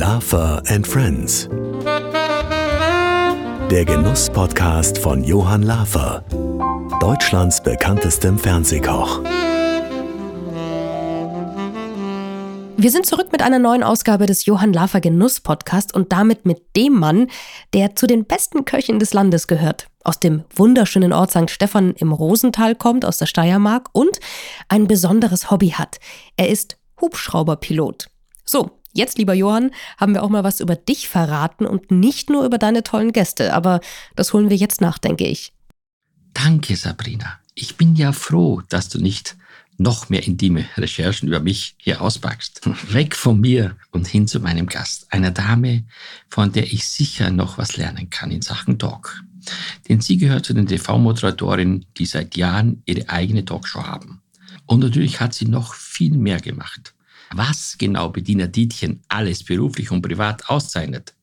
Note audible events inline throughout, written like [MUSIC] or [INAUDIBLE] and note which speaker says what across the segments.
Speaker 1: Laffer and Friends. Der Genuss-Podcast von Johann Lafer, Deutschlands bekanntestem Fernsehkoch.
Speaker 2: Wir sind zurück mit einer neuen Ausgabe des Johann Lafer Genuss Podcast und damit mit dem Mann, der zu den besten Köchen des Landes gehört. Aus dem wunderschönen Ort St. Stephan im Rosental kommt, aus der Steiermark und ein besonderes Hobby hat. Er ist Hubschrauberpilot. So, jetzt, lieber Johann, haben wir auch mal was über dich verraten und nicht nur über deine tollen Gäste, aber das holen wir jetzt nach, denke ich.
Speaker 3: Danke, Sabrina. Ich bin ja froh, dass du nicht noch mehr intime Recherchen über mich hier auspackst. [LAUGHS] Weg von mir und hin zu meinem Gast, einer Dame, von der ich sicher noch was lernen kann in Sachen Talk. Denn sie gehört zu den TV-Moderatorinnen, die seit Jahren ihre eigene Talkshow haben. Und natürlich hat sie noch viel mehr gemacht. Was genau Bediener Dietchen alles beruflich und privat auszeichnet,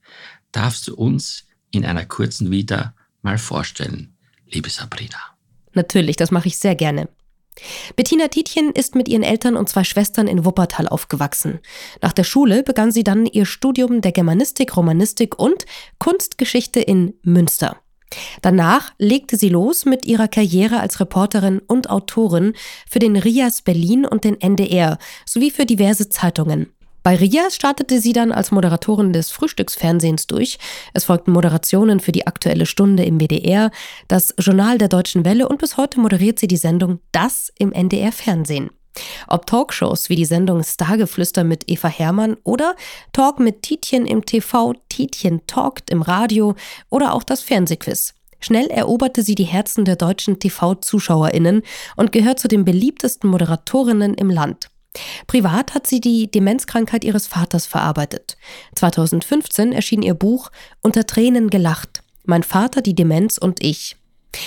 Speaker 3: darfst du uns in einer kurzen Vita mal vorstellen, liebe Sabrina.
Speaker 2: Natürlich, das mache ich sehr gerne. Bettina Tietjen ist mit ihren Eltern und zwei Schwestern in Wuppertal aufgewachsen. Nach der Schule begann sie dann ihr Studium der Germanistik, Romanistik und Kunstgeschichte in Münster. Danach legte sie los mit ihrer Karriere als Reporterin und Autorin für den RIAS Berlin und den NDR sowie für diverse Zeitungen. Bei RIAS startete sie dann als Moderatorin des Frühstücksfernsehens durch. Es folgten Moderationen für die Aktuelle Stunde im WDR, das Journal der Deutschen Welle und bis heute moderiert sie die Sendung Das im NDR Fernsehen. Ob Talkshows wie die Sendung Stargeflüster mit Eva Hermann oder Talk mit Tietjen im TV, Tietjen talkt im Radio oder auch das Fernsehquiz. Schnell eroberte sie die Herzen der deutschen TV-ZuschauerInnen und gehört zu den beliebtesten Moderatorinnen im Land. Privat hat sie die Demenzkrankheit ihres Vaters verarbeitet. 2015 erschien ihr Buch Unter Tränen gelacht. Mein Vater, die Demenz und ich.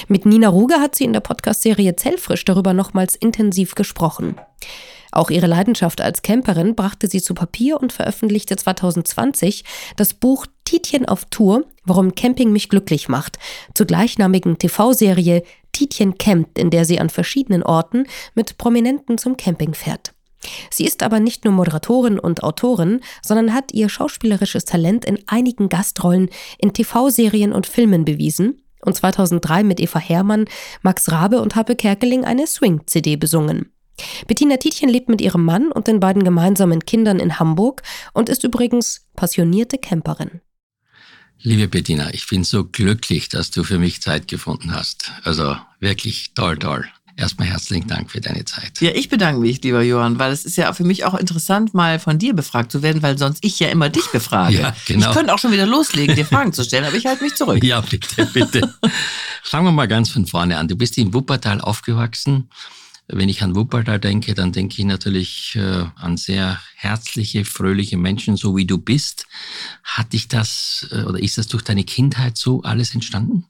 Speaker 2: Mit Nina Ruge hat sie in der Podcast-Serie Zellfrisch darüber nochmals intensiv gesprochen. Auch ihre Leidenschaft als Camperin brachte sie zu Papier und veröffentlichte 2020 das Buch Tietjen auf Tour, warum Camping mich glücklich macht, zur gleichnamigen TV-Serie Tietjen campt, in der sie an verschiedenen Orten mit Prominenten zum Camping fährt. Sie ist aber nicht nur Moderatorin und Autorin, sondern hat ihr schauspielerisches Talent in einigen Gastrollen in TV-Serien und Filmen bewiesen und 2003 mit Eva Herrmann, Max Rabe und Happe Kerkeling eine Swing-CD besungen. Bettina Tietjen lebt mit ihrem Mann und den beiden gemeinsamen Kindern in Hamburg und ist übrigens passionierte Camperin.
Speaker 3: Liebe Bettina, ich bin so glücklich, dass du für mich Zeit gefunden hast. Also wirklich toll, toll. Erstmal herzlichen Dank für deine Zeit.
Speaker 4: Ja, ich bedanke mich, lieber Johann, weil es ist ja für mich auch interessant, mal von dir befragt zu werden, weil sonst ich ja immer dich befrage. Ja, genau. Ich könnte auch schon wieder loslegen, dir Fragen zu stellen, aber ich halte mich zurück. [LAUGHS]
Speaker 3: Ja, bitte, bitte. Fangen wir mal ganz von vorne an. Du bist in Wuppertal aufgewachsen. Wenn ich an Wuppertal denke, dann denke ich natürlich äh, an sehr herzliche, fröhliche Menschen, so wie du bist. Hat dich das äh, oder ist das durch deine Kindheit so alles entstanden?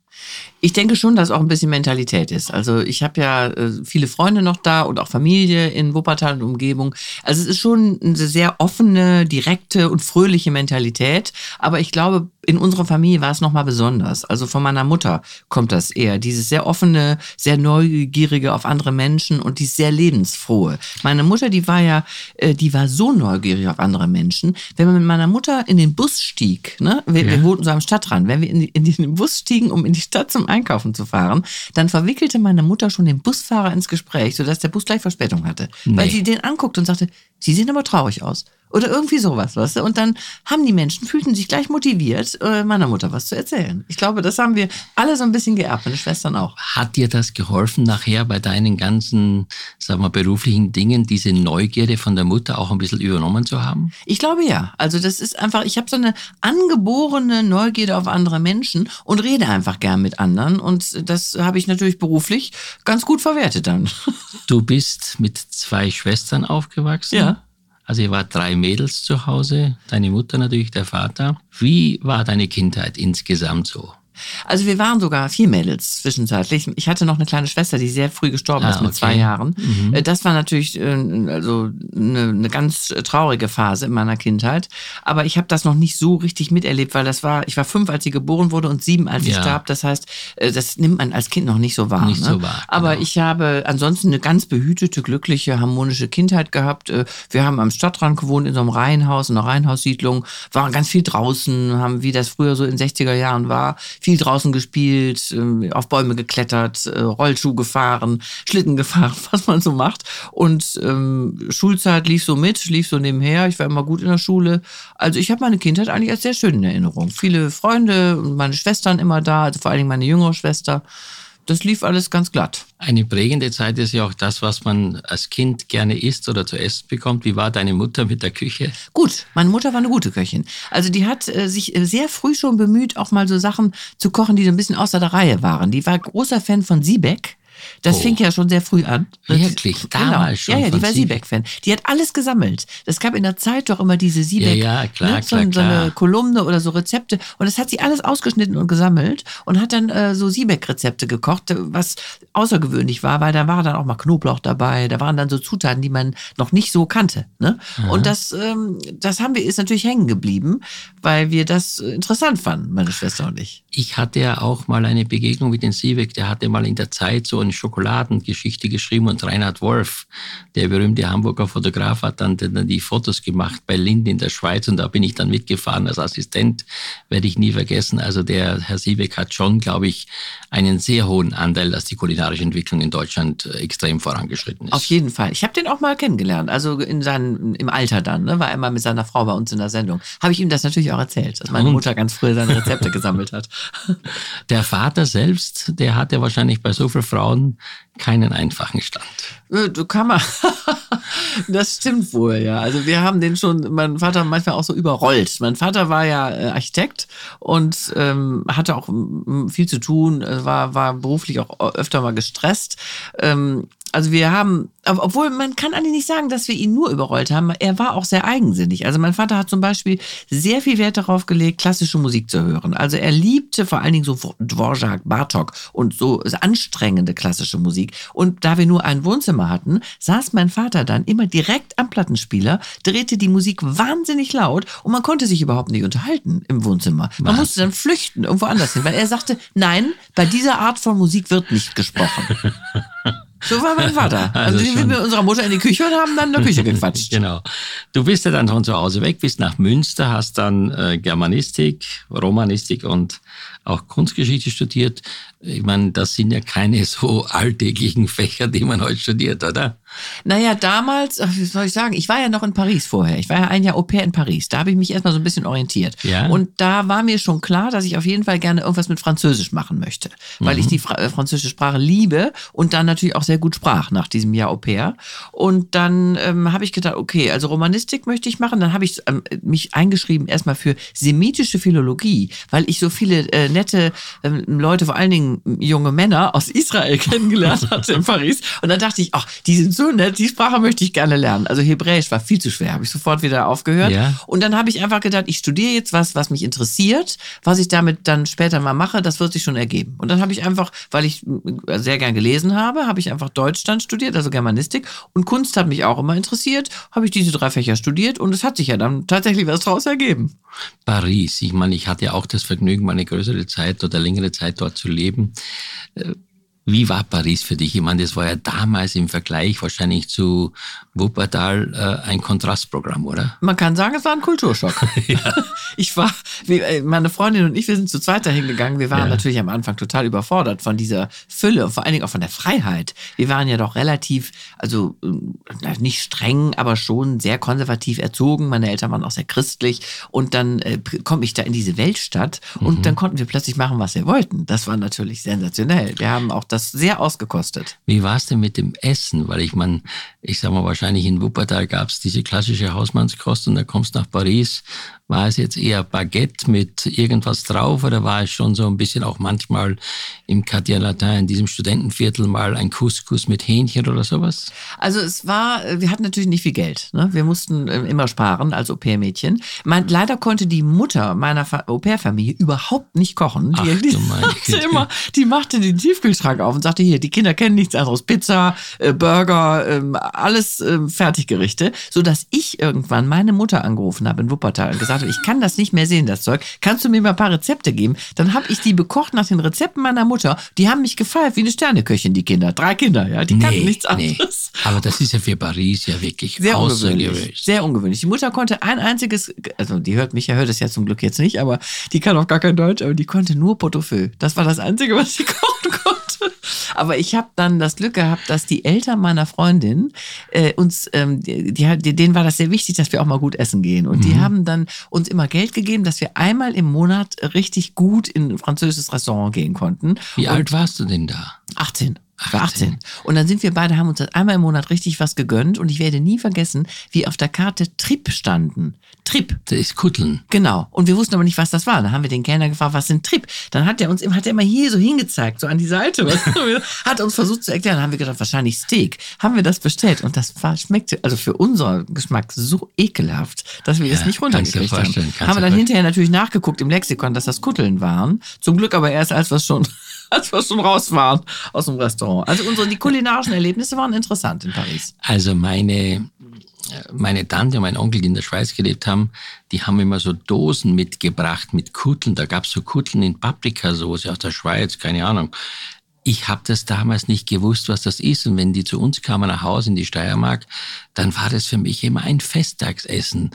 Speaker 4: Ich denke schon, dass auch ein bisschen Mentalität ist. Also ich habe ja äh, viele Freunde noch da und auch Familie in Wuppertal und Umgebung. Also es ist schon eine sehr offene, direkte und fröhliche Mentalität. Aber ich glaube, in unserer Familie war es nochmal besonders. Also von meiner Mutter kommt das eher. Dieses sehr offene, sehr neugierige auf andere Menschen und die sehr lebensfrohe. Meine Mutter, die war ja, äh, die war so neugierig auf andere Menschen. Wenn man mit meiner Mutter in den Bus stieg, ne, wir, ja. wir wohnten so am Stadtrand, wenn wir in, in den Bus stiegen, um in die Stadt zum Einkaufen zu fahren, dann verwickelte meine Mutter schon den Busfahrer ins Gespräch, sodass der Bus gleich Verspätung hatte. Nee. Weil sie den anguckt und sagte, Sie sehen aber traurig aus. Oder irgendwie sowas, weißt du? Und dann haben die Menschen, fühlten sich gleich motiviert, äh, meiner Mutter was zu erzählen. Ich glaube, das haben wir alle so ein bisschen geerbt, meine Schwestern auch.
Speaker 3: Hat dir das geholfen, nachher bei deinen ganzen, sagen wir, beruflichen Dingen, diese Neugierde von der Mutter auch ein bisschen übernommen zu haben?
Speaker 4: Ich glaube ja. Also das ist einfach, ich habe so eine angeborene Neugierde auf andere Menschen und rede einfach gern mit anderen. Und das habe ich natürlich beruflich ganz gut verwertet dann. [LAUGHS]
Speaker 3: Du bist mit zwei Schwestern aufgewachsen?
Speaker 4: Ja.
Speaker 3: Also ihr wart drei Mädels zu Hause, deine Mutter natürlich, der Vater. Wie war deine Kindheit insgesamt so?
Speaker 4: Also wir waren sogar vier Mädels zwischenzeitlich. Ich hatte noch eine kleine Schwester, die sehr früh gestorben
Speaker 3: Ah,
Speaker 4: ist mit
Speaker 3: okay.
Speaker 4: zwei Jahren.
Speaker 3: Mhm.
Speaker 4: Äh, Das war natürlich äh, also eine, eine ganz traurige Phase in meiner Kindheit. Aber ich habe das noch nicht so richtig miterlebt, weil das war, ich war fünf, als sie geboren wurde und sieben, als sie
Speaker 3: Ja.
Speaker 4: starb. Das heißt, äh, das nimmt man als Kind noch nicht so wahr.
Speaker 3: Nicht
Speaker 4: ne?
Speaker 3: so wahr,
Speaker 4: Aber
Speaker 3: genau.
Speaker 4: ich habe ansonsten eine ganz behütete, glückliche, harmonische Kindheit gehabt. Wir haben am Stadtrand gewohnt, in so einem Reihenhaus, in einer Reihenhaussiedlung, waren ganz viel draußen, haben, wie das früher so in 60er Jahren war, viel draußen gespielt, äh, auf Bäume geklettert, äh, Rollschuh gefahren, Schlitten gefahren, [LAUGHS] was man so macht. Und ähm, Schulzeit lief so mit, lief so nebenher. Ich war immer gut in der Schule. Also ich habe meine Kindheit eigentlich als sehr schön in Erinnerung. Viele Freunde und meine Schwestern immer da, also vor allen Dingen meine jüngere Schwester. Das lief alles ganz glatt.
Speaker 3: Eine prägende Zeit ist ja auch das, was man als Kind gerne isst oder zu essen bekommt. Wie war deine Mutter mit der Küche?
Speaker 4: Gut, meine Mutter war eine gute Köchin. Also die hat äh, sich äh, sehr früh schon bemüht, auch mal so Sachen zu kochen, die so ein bisschen außer der Reihe waren. Die war großer Fan von Siebeck. Das
Speaker 3: Oh.
Speaker 4: fing ja schon sehr früh an.
Speaker 3: Wirklich? Damals schon
Speaker 4: Ja, ja, die war
Speaker 3: Siebeck?
Speaker 4: Siebeck-Fan. Die hat alles gesammelt. Es gab in der Zeit doch immer diese Siebeck,
Speaker 3: Ja, ja, klar,
Speaker 4: ne, so,
Speaker 3: klar,
Speaker 4: so eine
Speaker 3: klar.
Speaker 4: Kolumne oder so Rezepte. Und das hat sie alles ausgeschnitten und gesammelt und hat dann äh, so Siebeck-Rezepte gekocht, was außergewöhnlich war, weil da war dann auch mal Knoblauch dabei. Da waren dann so Zutaten, die man noch nicht so kannte. Ne? Und das, ähm, das haben wir, ist natürlich hängen geblieben, weil wir das interessant fanden, meine Schwester und ich.
Speaker 3: Ich hatte ja auch mal eine Begegnung mit den Siebeck. Der hatte mal in der Zeit so eine Schokoladengeschichte geschrieben und Reinhard Wolf, der berühmte Hamburger Fotograf, hat dann, dann die Fotos gemacht bei Lind in der Schweiz und da bin ich dann mitgefahren als Assistent. Werde ich nie vergessen. Also der Herr Siebeck hat schon, glaube ich, einen sehr hohen Anteil, dass die kulinarische Entwicklung in Deutschland äh, extrem vorangeschritten ist.
Speaker 4: Auf jeden Fall. Ich habe den auch mal kennengelernt, also in seinem, im Alter dann, ne? war er mal mit seiner Frau bei uns in der Sendung. Habe ich ihm das natürlich auch erzählt, dass meine
Speaker 3: Und?
Speaker 4: Mutter ganz früh seine Rezepte gesammelt hat. [LAUGHS]
Speaker 3: Der Vater selbst, der hatte wahrscheinlich bei so vielen Frauen keinen einfachen Stand.
Speaker 4: Äh, Du kann man. [LAUGHS] das stimmt wohl, ja. Also wir haben den schon, mein Vater manchmal auch so überrollt. Mein Vater war ja äh, Architekt und ähm, hatte auch viel zu tun, äh, war, war beruflich auch öfter mal gestresst. Ähm, also wir haben, obwohl man kann eigentlich nicht sagen, dass wir ihn nur überrollt haben. Er war auch sehr eigensinnig. Also mein Vater hat zum Beispiel sehr viel Wert darauf gelegt, klassische Musik zu hören. Also er liebte vor allen Dingen so Dvorak, Bartok und so anstrengende klassische Musik. Und da wir nur ein Wohnzimmer hatten, saß mein Vater dann immer direkt am Plattenspieler, drehte die Musik wahnsinnig laut und man konnte sich überhaupt nicht unterhalten im Wohnzimmer. Man musste dann flüchten irgendwo anders hin, weil er sagte, nein, bei dieser Art von Musik wird nicht gesprochen. [LAUGHS] So war mein Vater. [LAUGHS] Also,
Speaker 3: Also
Speaker 4: wir sind
Speaker 3: schon-
Speaker 4: mit unserer Mutter in die Küche und haben dann in der Küche gequatscht. [LAUGHS]
Speaker 3: Genau. Du bist ja dann von zu Hause weg, bist nach Münster, hast dann äh, Germanistik, Romanistik und auch Kunstgeschichte studiert. Ich meine, das sind ja keine [LAUGHS] so alltäglichen Fächer, die man heute studiert, oder?
Speaker 4: Naja, damals, wie soll ich sagen, ich war ja noch in Paris vorher. Ich war ja ein Jahr Au pair in Paris. Da habe ich mich erstmal so ein bisschen orientiert.
Speaker 3: Ja.
Speaker 4: Und da war mir schon klar, dass ich auf jeden Fall gerne irgendwas mit Französisch machen möchte. Weil
Speaker 3: Mhm.
Speaker 4: ich die Fra äh, französische Sprache liebe und dann natürlich auch sehr gut sprach nach diesem Jahr Au pair. Und dann ähm, habe ich gedacht, okay, also Romanistik möchte ich machen. Dann habe ich ähm, mich eingeschrieben erstmal für semitische Philologie, weil ich so viele äh, nette ähm, Leute, vor allen Dingen junge Männer aus Israel [LAUGHS] kennengelernt hatte in Paris. Und dann dachte ich, ach, die sind so nett, die Sprache möchte ich gerne lernen. Also Hebräisch war viel zu schwer, habe ich sofort wieder aufgehört.
Speaker 3: Ja.
Speaker 4: Und dann habe ich einfach gedacht, ich studiere jetzt was, was mich interessiert, was ich damit dann später mal mache, das wird sich schon ergeben. Und dann habe ich einfach, weil ich äh, sehr gern gelesen habe, habe ich einfach Deutsch dann studiert, also Germanistik. Und Kunst hat mich auch immer interessiert, habe ich diese drei Fächer studiert und es hat sich ja dann tatsächlich was draus ergeben.
Speaker 3: Paris. Ich meine, ich hatte ja auch das Vergnügen, mal eine Zeit oder längere Zeit dort zu leben. Wie war Paris für dich? Ich meine, das war ja damals im Vergleich wahrscheinlich zu Wuppertal äh, ein Kontrastprogramm, oder?
Speaker 4: Man kann sagen, es war ein Kulturschock. [LAUGHS] Ich war, äh, meine Freundin und ich, wir sind zu zweit dahin gegangen. Wir waren
Speaker 3: Ja.
Speaker 4: natürlich am Anfang total überfordert von dieser Fülle und vor allen Dingen auch von der Freiheit. Wir waren ja doch relativ, also äh, nicht streng, aber schon sehr konservativ erzogen. Meine Eltern waren auch sehr christlich. Und dann äh, komme ich da in diese Weltstadt und dann konnten wir plötzlich machen, was wir wollten. Das war natürlich sensationell. Wir haben auch das sehr ausgekostet.
Speaker 3: Wie war es denn mit dem Essen? Weil ich meine, ich sag mal, wahrscheinlich in Wuppertal gab es diese klassische Hausmannskost und da kommst du nach Paris War es jetzt eher Baguette mit irgendwas drauf oder war es schon so ein bisschen auch manchmal im Quartier Latin, in diesem Studentenviertel, mal ein Couscous mit Hähnchen oder sowas?
Speaker 4: Also es war, wir hatten natürlich nicht viel Geld. Ne? Wir mussten äh, immer sparen als Au-pair-Mädchen. Leider konnte die Mutter meiner Au-pair-Familie überhaupt nicht kochen.
Speaker 3: Ach,
Speaker 4: die, [LAUGHS]
Speaker 3: Güte.
Speaker 4: immer, die machte den Tiefkühlschrank auf und sagte, hier, die Kinder kennen nichts anderes. Pizza, äh, Burger, ähm, alles ähm, Fertiggerichte. Sodass ich irgendwann meine Mutter angerufen habe in Wuppertal und gesagt habe, ich kann das nicht mehr sehen, das Zeug. Kannst du mir mal ein paar Rezepte geben? Dann habe ich die bekocht nach den Rezepten meiner Mutter. Die haben mich gefeiert wie eine Sterneköchin, die Kinder. Drei Kinder, ja. Die kannten nichts anderes.
Speaker 3: Aber das ist ja für Paris ja wirklich
Speaker 4: Sehr
Speaker 3: außergewöhnlich.
Speaker 4: ungewöhnlich. Sehr ungewöhnlich. Die Mutter konnte ein einziges, also die hört mich, ja hört es ja zum Glück jetzt nicht, aber die kann auch gar kein Deutsch, aber die konnte nur Portofeu. Das war das Einzige, was sie [LAUGHS] kochen konnte. [LAUGHS] Aber ich habe dann das Glück gehabt, dass die Eltern meiner Freundin äh, uns, ähm, die, die, denen war das sehr wichtig, dass wir auch mal gut essen gehen. Und
Speaker 3: Mhm.
Speaker 4: die haben dann uns immer Geld gegeben, dass wir einmal im Monat richtig gut in ein französisches Restaurant gehen konnten.
Speaker 3: Wie
Speaker 4: Und
Speaker 3: alt warst du denn da?
Speaker 4: 18. Ich war
Speaker 3: 18.
Speaker 4: 18. Und dann sind wir beide, haben uns das einmal im Monat richtig was gegönnt. Und ich werde nie vergessen, wie auf der Karte Trip standen. Trip.
Speaker 3: Das ist Kutteln.
Speaker 4: Genau. Und wir wussten aber nicht, was das war. Dann haben wir den Kellner gefragt, was sind Trip? Dann hat er uns hat er immer hier so hingezeigt, so an die Seite. Was [LAUGHS] hat uns versucht zu erklären. Dann haben wir gedacht, wahrscheinlich Steak. Haben wir das bestellt. Und das war, schmeckte, also für unseren Geschmack so ekelhaft, dass wir
Speaker 3: Ja,
Speaker 4: das nicht runtergekriegt haben. Haben wir dann hinterher natürlich nachgeguckt im Lexikon, dass das Kutteln waren. Zum Glück aber erst, als wir schon, als wir schon raus waren aus dem Restaurant. Also unsere, die kulinarischen Erlebnisse waren interessant in Paris.
Speaker 3: Also meine, meine Tante und mein Onkel, die in der Schweiz gelebt haben, die haben immer so Dosen mitgebracht mit Kutteln. Da gab's so Kutteln in Paprikasauce aus der Schweiz, keine Ahnung. Ich habe das damals nicht gewusst, was das ist. Und wenn die zu uns kamen nach Hause in die Steiermark, dann war das für mich immer ein Festtagsessen,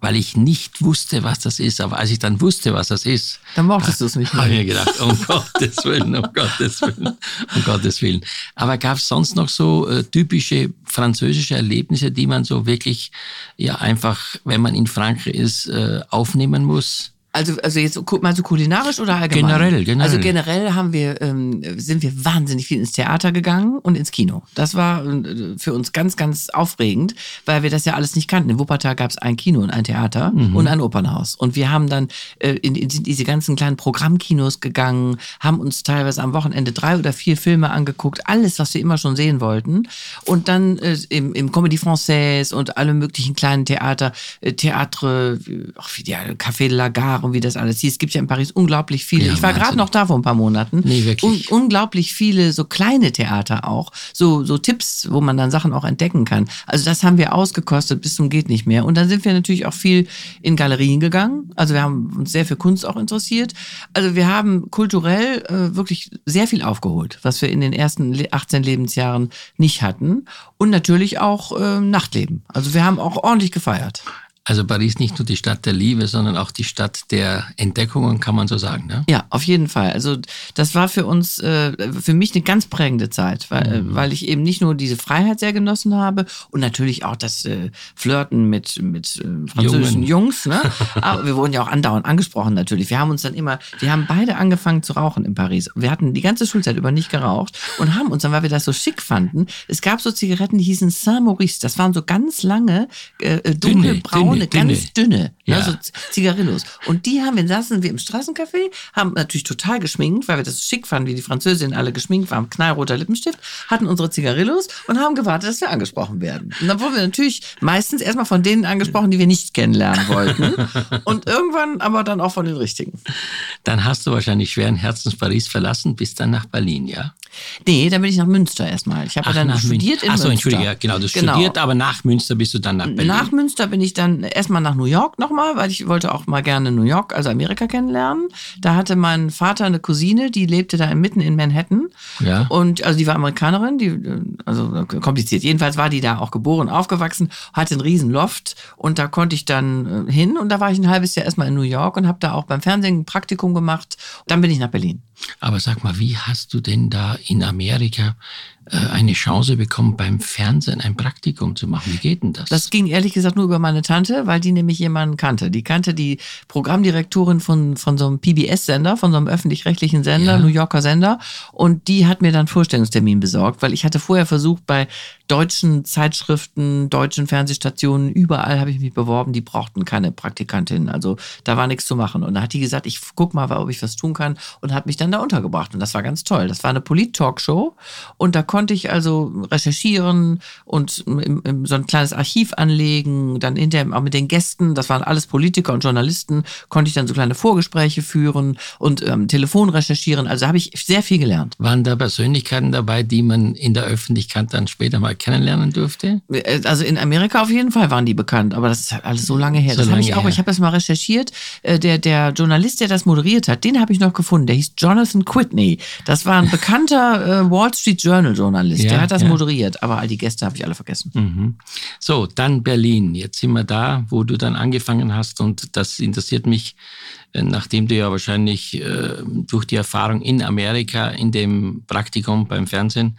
Speaker 3: weil ich nicht wusste, was das ist. Aber als ich dann wusste, was das ist,
Speaker 4: Dann mochtest du es nicht
Speaker 3: habe ich
Speaker 4: mehr.
Speaker 3: mir gedacht, um [LAUGHS] Gottes Willen, um Gottes Willen, um Gottes Willen. Aber gab es sonst noch so äh, typische französische Erlebnisse, die man so wirklich ja einfach, wenn man in Frankreich ist, äh, aufnehmen muss?
Speaker 4: Also, also jetzt mal so kulinarisch oder allgemein?
Speaker 3: Generell, generell.
Speaker 4: Also generell haben wir, ähm, sind wir wahnsinnig viel ins Theater gegangen und ins Kino. Das war äh, für uns ganz, ganz aufregend, weil wir das ja alles nicht kannten. In Wuppertal gab es ein Kino und ein Theater
Speaker 3: Mhm.
Speaker 4: und ein Opernhaus. Und wir haben dann äh, in, in diese ganzen kleinen Programmkinos gegangen, haben uns teilweise am Wochenende drei oder vier Filme angeguckt, alles, was wir immer schon sehen wollten. Und dann äh, im, im Comédie Française und alle möglichen kleinen Theater, äh, Theatre, äh, ach, wie die, Café de la Gare und wie das alles hieß. Es gibt ja in Paris unglaublich viele.
Speaker 3: Ja,
Speaker 4: ich war gerade noch da vor ein paar Monaten.
Speaker 3: Nee, wirklich.
Speaker 4: Un unglaublich viele so kleine Theater auch. So, so Tipps, wo man dann Sachen auch entdecken kann. Also das haben wir ausgekostet bis zum geht nicht mehr. Und dann sind wir natürlich auch viel in Galerien gegangen. Also wir haben uns sehr für Kunst auch interessiert. Also wir haben kulturell äh, wirklich sehr viel aufgeholt, was wir in den ersten le- 18 Lebensjahren nicht hatten. Und natürlich auch äh, Nachtleben. Also wir haben auch ordentlich gefeiert.
Speaker 3: Also Paris nicht nur die Stadt der Liebe, sondern auch die Stadt der Entdeckungen, kann man so sagen. Ne?
Speaker 4: Ja, auf jeden Fall. Also das war für uns, äh, für mich eine ganz prägende Zeit, weil, äh, weil ich eben nicht nur diese Freiheit sehr genossen habe und natürlich auch das äh, Flirten mit, mit äh, französischen
Speaker 3: Jungen.
Speaker 4: Jungs. Ne? [LAUGHS] Aber wir wurden ja auch andauernd angesprochen natürlich. Wir haben uns dann immer, wir haben beide angefangen zu rauchen in Paris. Wir hatten die ganze Schulzeit über nicht geraucht und haben uns dann, weil wir das so schick fanden, es gab so Zigaretten, die hießen Saint-Maurice. Das waren so ganz lange, äh, dunkelbraune,
Speaker 3: dünne,
Speaker 4: ganz dünne,
Speaker 3: Ja.
Speaker 4: ne, so Zigarillos. Und die haben wir, saßen wir im Straßencafé, haben natürlich total geschminkt, weil wir das schick fanden, wie die Französinnen alle geschminkt waren, knallroter Lippenstift, hatten unsere Zigarillos und haben gewartet, dass wir angesprochen werden. Und dann wurden wir natürlich meistens erstmal von denen angesprochen, die wir nicht kennenlernen wollten. [LAUGHS] und irgendwann aber dann auch von den richtigen.
Speaker 3: Dann hast du wahrscheinlich schweren Herzens Paris verlassen, bis dann nach Berlin, ja?
Speaker 4: Nee, dann bin ich nach Münster erstmal. Ich habe dann studiert
Speaker 3: Münster.
Speaker 4: in
Speaker 3: Ach so,
Speaker 4: Münster.
Speaker 3: entschuldige, ja, genau, du hast studiert, aber nach Münster bist du dann nach Berlin.
Speaker 4: Nach Münster bin ich dann erstmal nach New York nochmal, weil ich wollte auch mal gerne New York, also Amerika kennenlernen. Da hatte mein Vater eine Cousine, die lebte da mitten in Manhattan.
Speaker 3: Ja.
Speaker 4: Und also die war Amerikanerin, die, also kompliziert. Jedenfalls war die da auch geboren, aufgewachsen, hatte einen riesen Loft und da konnte ich dann äh, hin und da war ich ein halbes Jahr erstmal in New York und habe da auch beim Fernsehen ein Praktikum gemacht. Dann bin ich nach Berlin.
Speaker 3: Aber sag mal, wie hast du denn da in Amerika eine Chance bekommen, beim Fernsehen ein Praktikum zu machen. Wie geht denn das?
Speaker 4: Das ging ehrlich gesagt nur über meine Tante, weil die nämlich jemanden kannte. Die kannte die Programmdirektorin von, von so einem PBS-Sender, von so einem öffentlich-rechtlichen Sender, ja. New Yorker Sender. Und die hat mir dann Vorstellungstermin besorgt, weil ich hatte vorher versucht, bei deutschen Zeitschriften, deutschen Fernsehstationen, überall habe ich mich beworben, die brauchten keine Praktikantin. Also da war nichts zu machen. Und da hat die gesagt, ich guck mal, ob ich was tun kann und hat mich dann da untergebracht. Und das war ganz toll. Das war eine Polit-Talkshow und da konnte konnte ich also recherchieren und im, im, so ein kleines Archiv anlegen, dann hinterher auch mit den Gästen, das waren alles Politiker und Journalisten, konnte ich dann so kleine Vorgespräche führen und ähm, Telefon recherchieren. Also habe ich sehr viel gelernt.
Speaker 3: Waren da Persönlichkeiten dabei, die man in der Öffentlichkeit dann später mal kennenlernen durfte?
Speaker 4: Äh, also in Amerika auf jeden Fall waren die bekannt, aber das ist halt alles so lange her. So das habe ich auch, her. ich habe das mal recherchiert. Äh, der, der Journalist, der das moderiert hat, den habe ich noch gefunden. Der hieß Jonathan Quitney. Das war ein bekannter äh, Wall Street Journal Journalist. Journalist, ja, der hat das ja. moderiert, aber all die Gäste habe ich alle vergessen.
Speaker 3: Mhm. So, dann Berlin. Jetzt sind wir da, wo du dann angefangen hast und das interessiert mich, äh, nachdem du ja wahrscheinlich äh, durch die Erfahrung in Amerika in dem Praktikum beim Fernsehen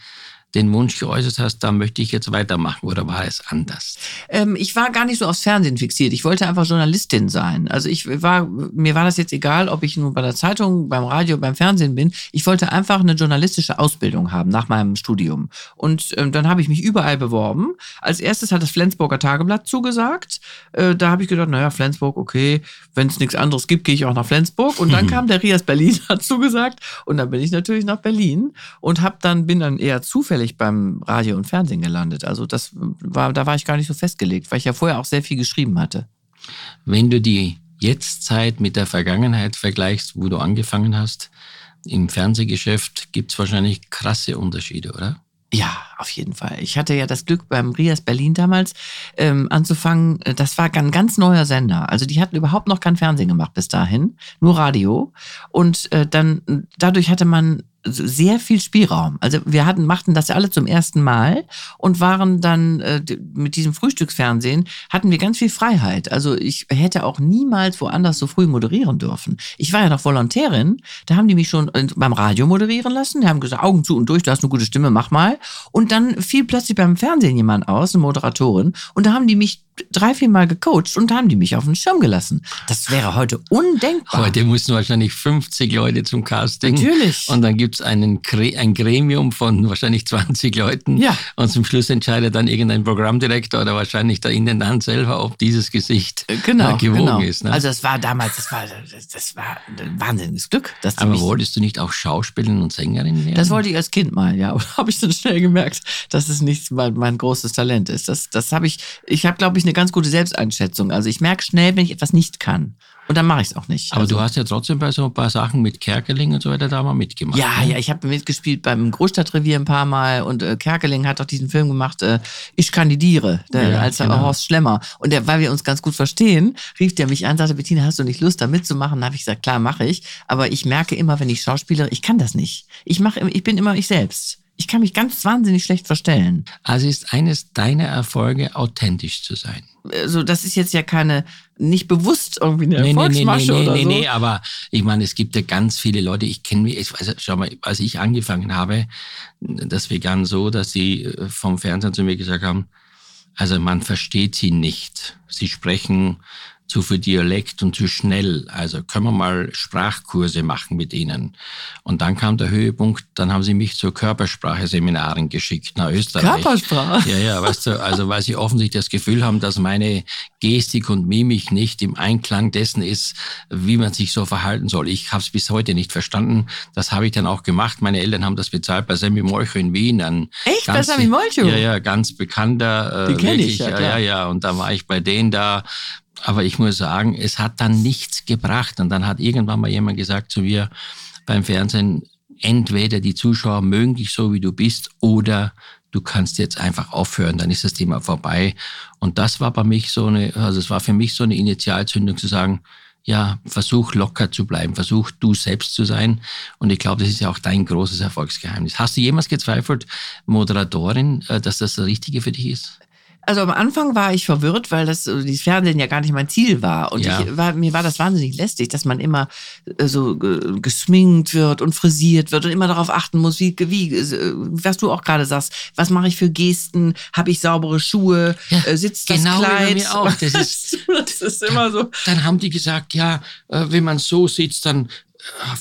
Speaker 3: den Wunsch geäußert hast, da möchte ich jetzt weitermachen oder war es anders?
Speaker 4: Ähm, ich war gar nicht so aufs Fernsehen fixiert. Ich wollte einfach Journalistin sein. Also ich war, mir war das jetzt egal, ob ich nun bei der Zeitung, beim Radio, beim Fernsehen bin. Ich wollte einfach eine journalistische Ausbildung haben nach meinem Studium. Und ähm, dann habe ich mich überall beworben. Als erstes hat das Flensburger Tageblatt zugesagt. Äh, da habe ich gedacht, naja, Flensburg, okay, wenn es nichts anderes gibt, gehe ich auch nach Flensburg. Und dann kam der Rias Berlin [LAUGHS] hat zugesagt. Und dann bin ich natürlich nach Berlin und hab dann, bin dann eher zufällig zufällig beim Radio und Fernsehen gelandet. Also das war, da war ich gar nicht so festgelegt, weil ich ja vorher auch sehr viel geschrieben hatte.
Speaker 3: Wenn du die Jetztzeit mit der Vergangenheit vergleichst, wo du angefangen hast, im Fernsehgeschäft gibt es wahrscheinlich krasse Unterschiede, oder?
Speaker 4: Ja, auf jeden Fall. Ich hatte ja das Glück beim Rias Berlin damals ähm, anzufangen. Das war ein ganz neuer Sender. Also die hatten überhaupt noch kein Fernsehen gemacht bis dahin, nur Radio. Und äh, dann dadurch hatte man sehr viel Spielraum. Also wir hatten, machten das ja alle zum ersten Mal und waren dann äh, mit diesem Frühstücksfernsehen hatten wir ganz viel Freiheit. Also ich hätte auch niemals woanders so früh moderieren dürfen. Ich war ja noch Volontärin, da haben die mich schon äh, beim Radio moderieren lassen, die haben gesagt, Augen zu und durch, du hast eine gute Stimme, mach mal. Und dann fiel plötzlich beim Fernsehen jemand aus, eine Moderatorin, und da haben die mich drei, vier Mal gecoacht und haben die mich auf den Schirm gelassen. Das wäre heute undenkbar.
Speaker 3: Heute mussten wahrscheinlich 50 Leute zum Casting.
Speaker 4: Natürlich.
Speaker 3: Und dann gibt es ein Gremium von [LAUGHS] wahrscheinlich 20 Leuten.
Speaker 4: Ja.
Speaker 3: Und zum Schluss entscheidet dann irgendein Programmdirektor oder wahrscheinlich der Intendant selber, ob dieses Gesicht
Speaker 4: äh, genau, gewogen genau.
Speaker 3: ist.
Speaker 4: Ne? Also das war damals, das war, das war ein wahnsinniges Glück.
Speaker 3: Aber wolltest du nicht auch Schauspielerin und Sängerin werden?
Speaker 4: Das wollte ich als Kind mal, ja. [LAUGHS] Aber habe ich dann schnell gemerkt, dass es nicht mein, mein großes Talent ist. Das, das habe ich, ich habe, glaube ich, eine ganz gute Selbsteinschätzung. Also ich merke schnell, wenn ich etwas nicht kann. Und dann mache ich es auch nicht.
Speaker 3: Aber
Speaker 4: also,
Speaker 3: du hast ja trotzdem bei so ein paar Sachen mit Kerkeling und so weiter da mal mitgemacht.
Speaker 4: Ja, ne? ja, ich habe mitgespielt beim Großstadtrevier ein paar Mal und äh, Kerkeling hat auch diesen Film gemacht, äh, Ich kandidiere, der, ja, als genau. Horst Schlemmer. Und der, weil wir uns ganz gut verstehen, rief der mich an, sagte, Bettina, hast du nicht Lust, da mitzumachen? Da habe ich gesagt, klar, mache ich. Aber ich merke immer, wenn ich Schauspieler, ich kann das nicht. Ich, mach, ich bin immer ich selbst. Ich kann mich ganz wahnsinnig schlecht verstellen.
Speaker 3: Also ist eines deiner Erfolge, authentisch zu sein.
Speaker 4: Also das ist jetzt ja keine, nicht bewusst irgendwie eine nee, Erfolgsmasche
Speaker 3: nee, nee,
Speaker 4: nee, oder
Speaker 3: nee,
Speaker 4: so.
Speaker 3: Nee, aber ich meine, es gibt ja ganz viele Leute, ich kenne mich, ich weiß, schau mal, als ich angefangen habe, das begann so, dass sie äh, vom Fernsehen zu mir gesagt haben, also man versteht sie nicht. Sie sprechen zu viel Dialekt und zu schnell. Also können wir mal Sprachkurse machen mit ihnen. Und dann kam der Höhepunkt, dann haben sie mich zur Körpersprache-Seminaren geschickt nach Österreich.
Speaker 4: Körpersprache?
Speaker 3: Ja, ja, weißt du, also weil sie offensichtlich das Gefühl haben, dass meine Gestik und Mimik nicht im Einklang dessen ist, wie man sich so verhalten soll. Ich habe es bis heute nicht verstanden. Das habe ich dann auch gemacht. Meine Eltern haben das bezahlt bei Sammy Molcho in Wien. Ein
Speaker 4: Echt? Ganz, bei Sammy Molcho?
Speaker 3: Ja, ja, ganz bekannter.
Speaker 4: Äh, Die kenne ich, ja,
Speaker 3: ja, ja. Und da war ich bei denen da aber ich muss sagen, es hat dann nichts gebracht. Und dann hat irgendwann mal jemand gesagt zu mir beim Fernsehen, entweder die Zuschauer mögen dich so, wie du bist, oder du kannst jetzt einfach aufhören, dann ist das Thema vorbei. Und das war bei mich so eine, also es war für mich so eine Initialzündung zu sagen, ja, versuch locker zu bleiben, versuch du selbst zu sein. Und ich glaube, das ist ja auch dein großes Erfolgsgeheimnis. Hast du jemals gezweifelt, Moderatorin, äh, dass das das Richtige für dich ist?
Speaker 4: Also am Anfang war ich verwirrt, weil das äh, dieses Fernsehen ja gar nicht mein Ziel war. Und
Speaker 3: Ja.
Speaker 4: ich war, mir war das wahnsinnig lästig, dass man immer äh, so äh, geschminkt wird und frisiert wird und immer darauf achten muss, wie, wie was du auch gerade sagst, was mache ich für Gesten, habe ich saubere Schuhe,
Speaker 3: Ja,
Speaker 4: äh, sitzt das
Speaker 3: genau bei
Speaker 4: Kleid.
Speaker 3: mir auch. Das [LAUGHS] ist-
Speaker 4: das ist immer so.
Speaker 3: Dann haben die gesagt, ja, wenn man so sitzt, dann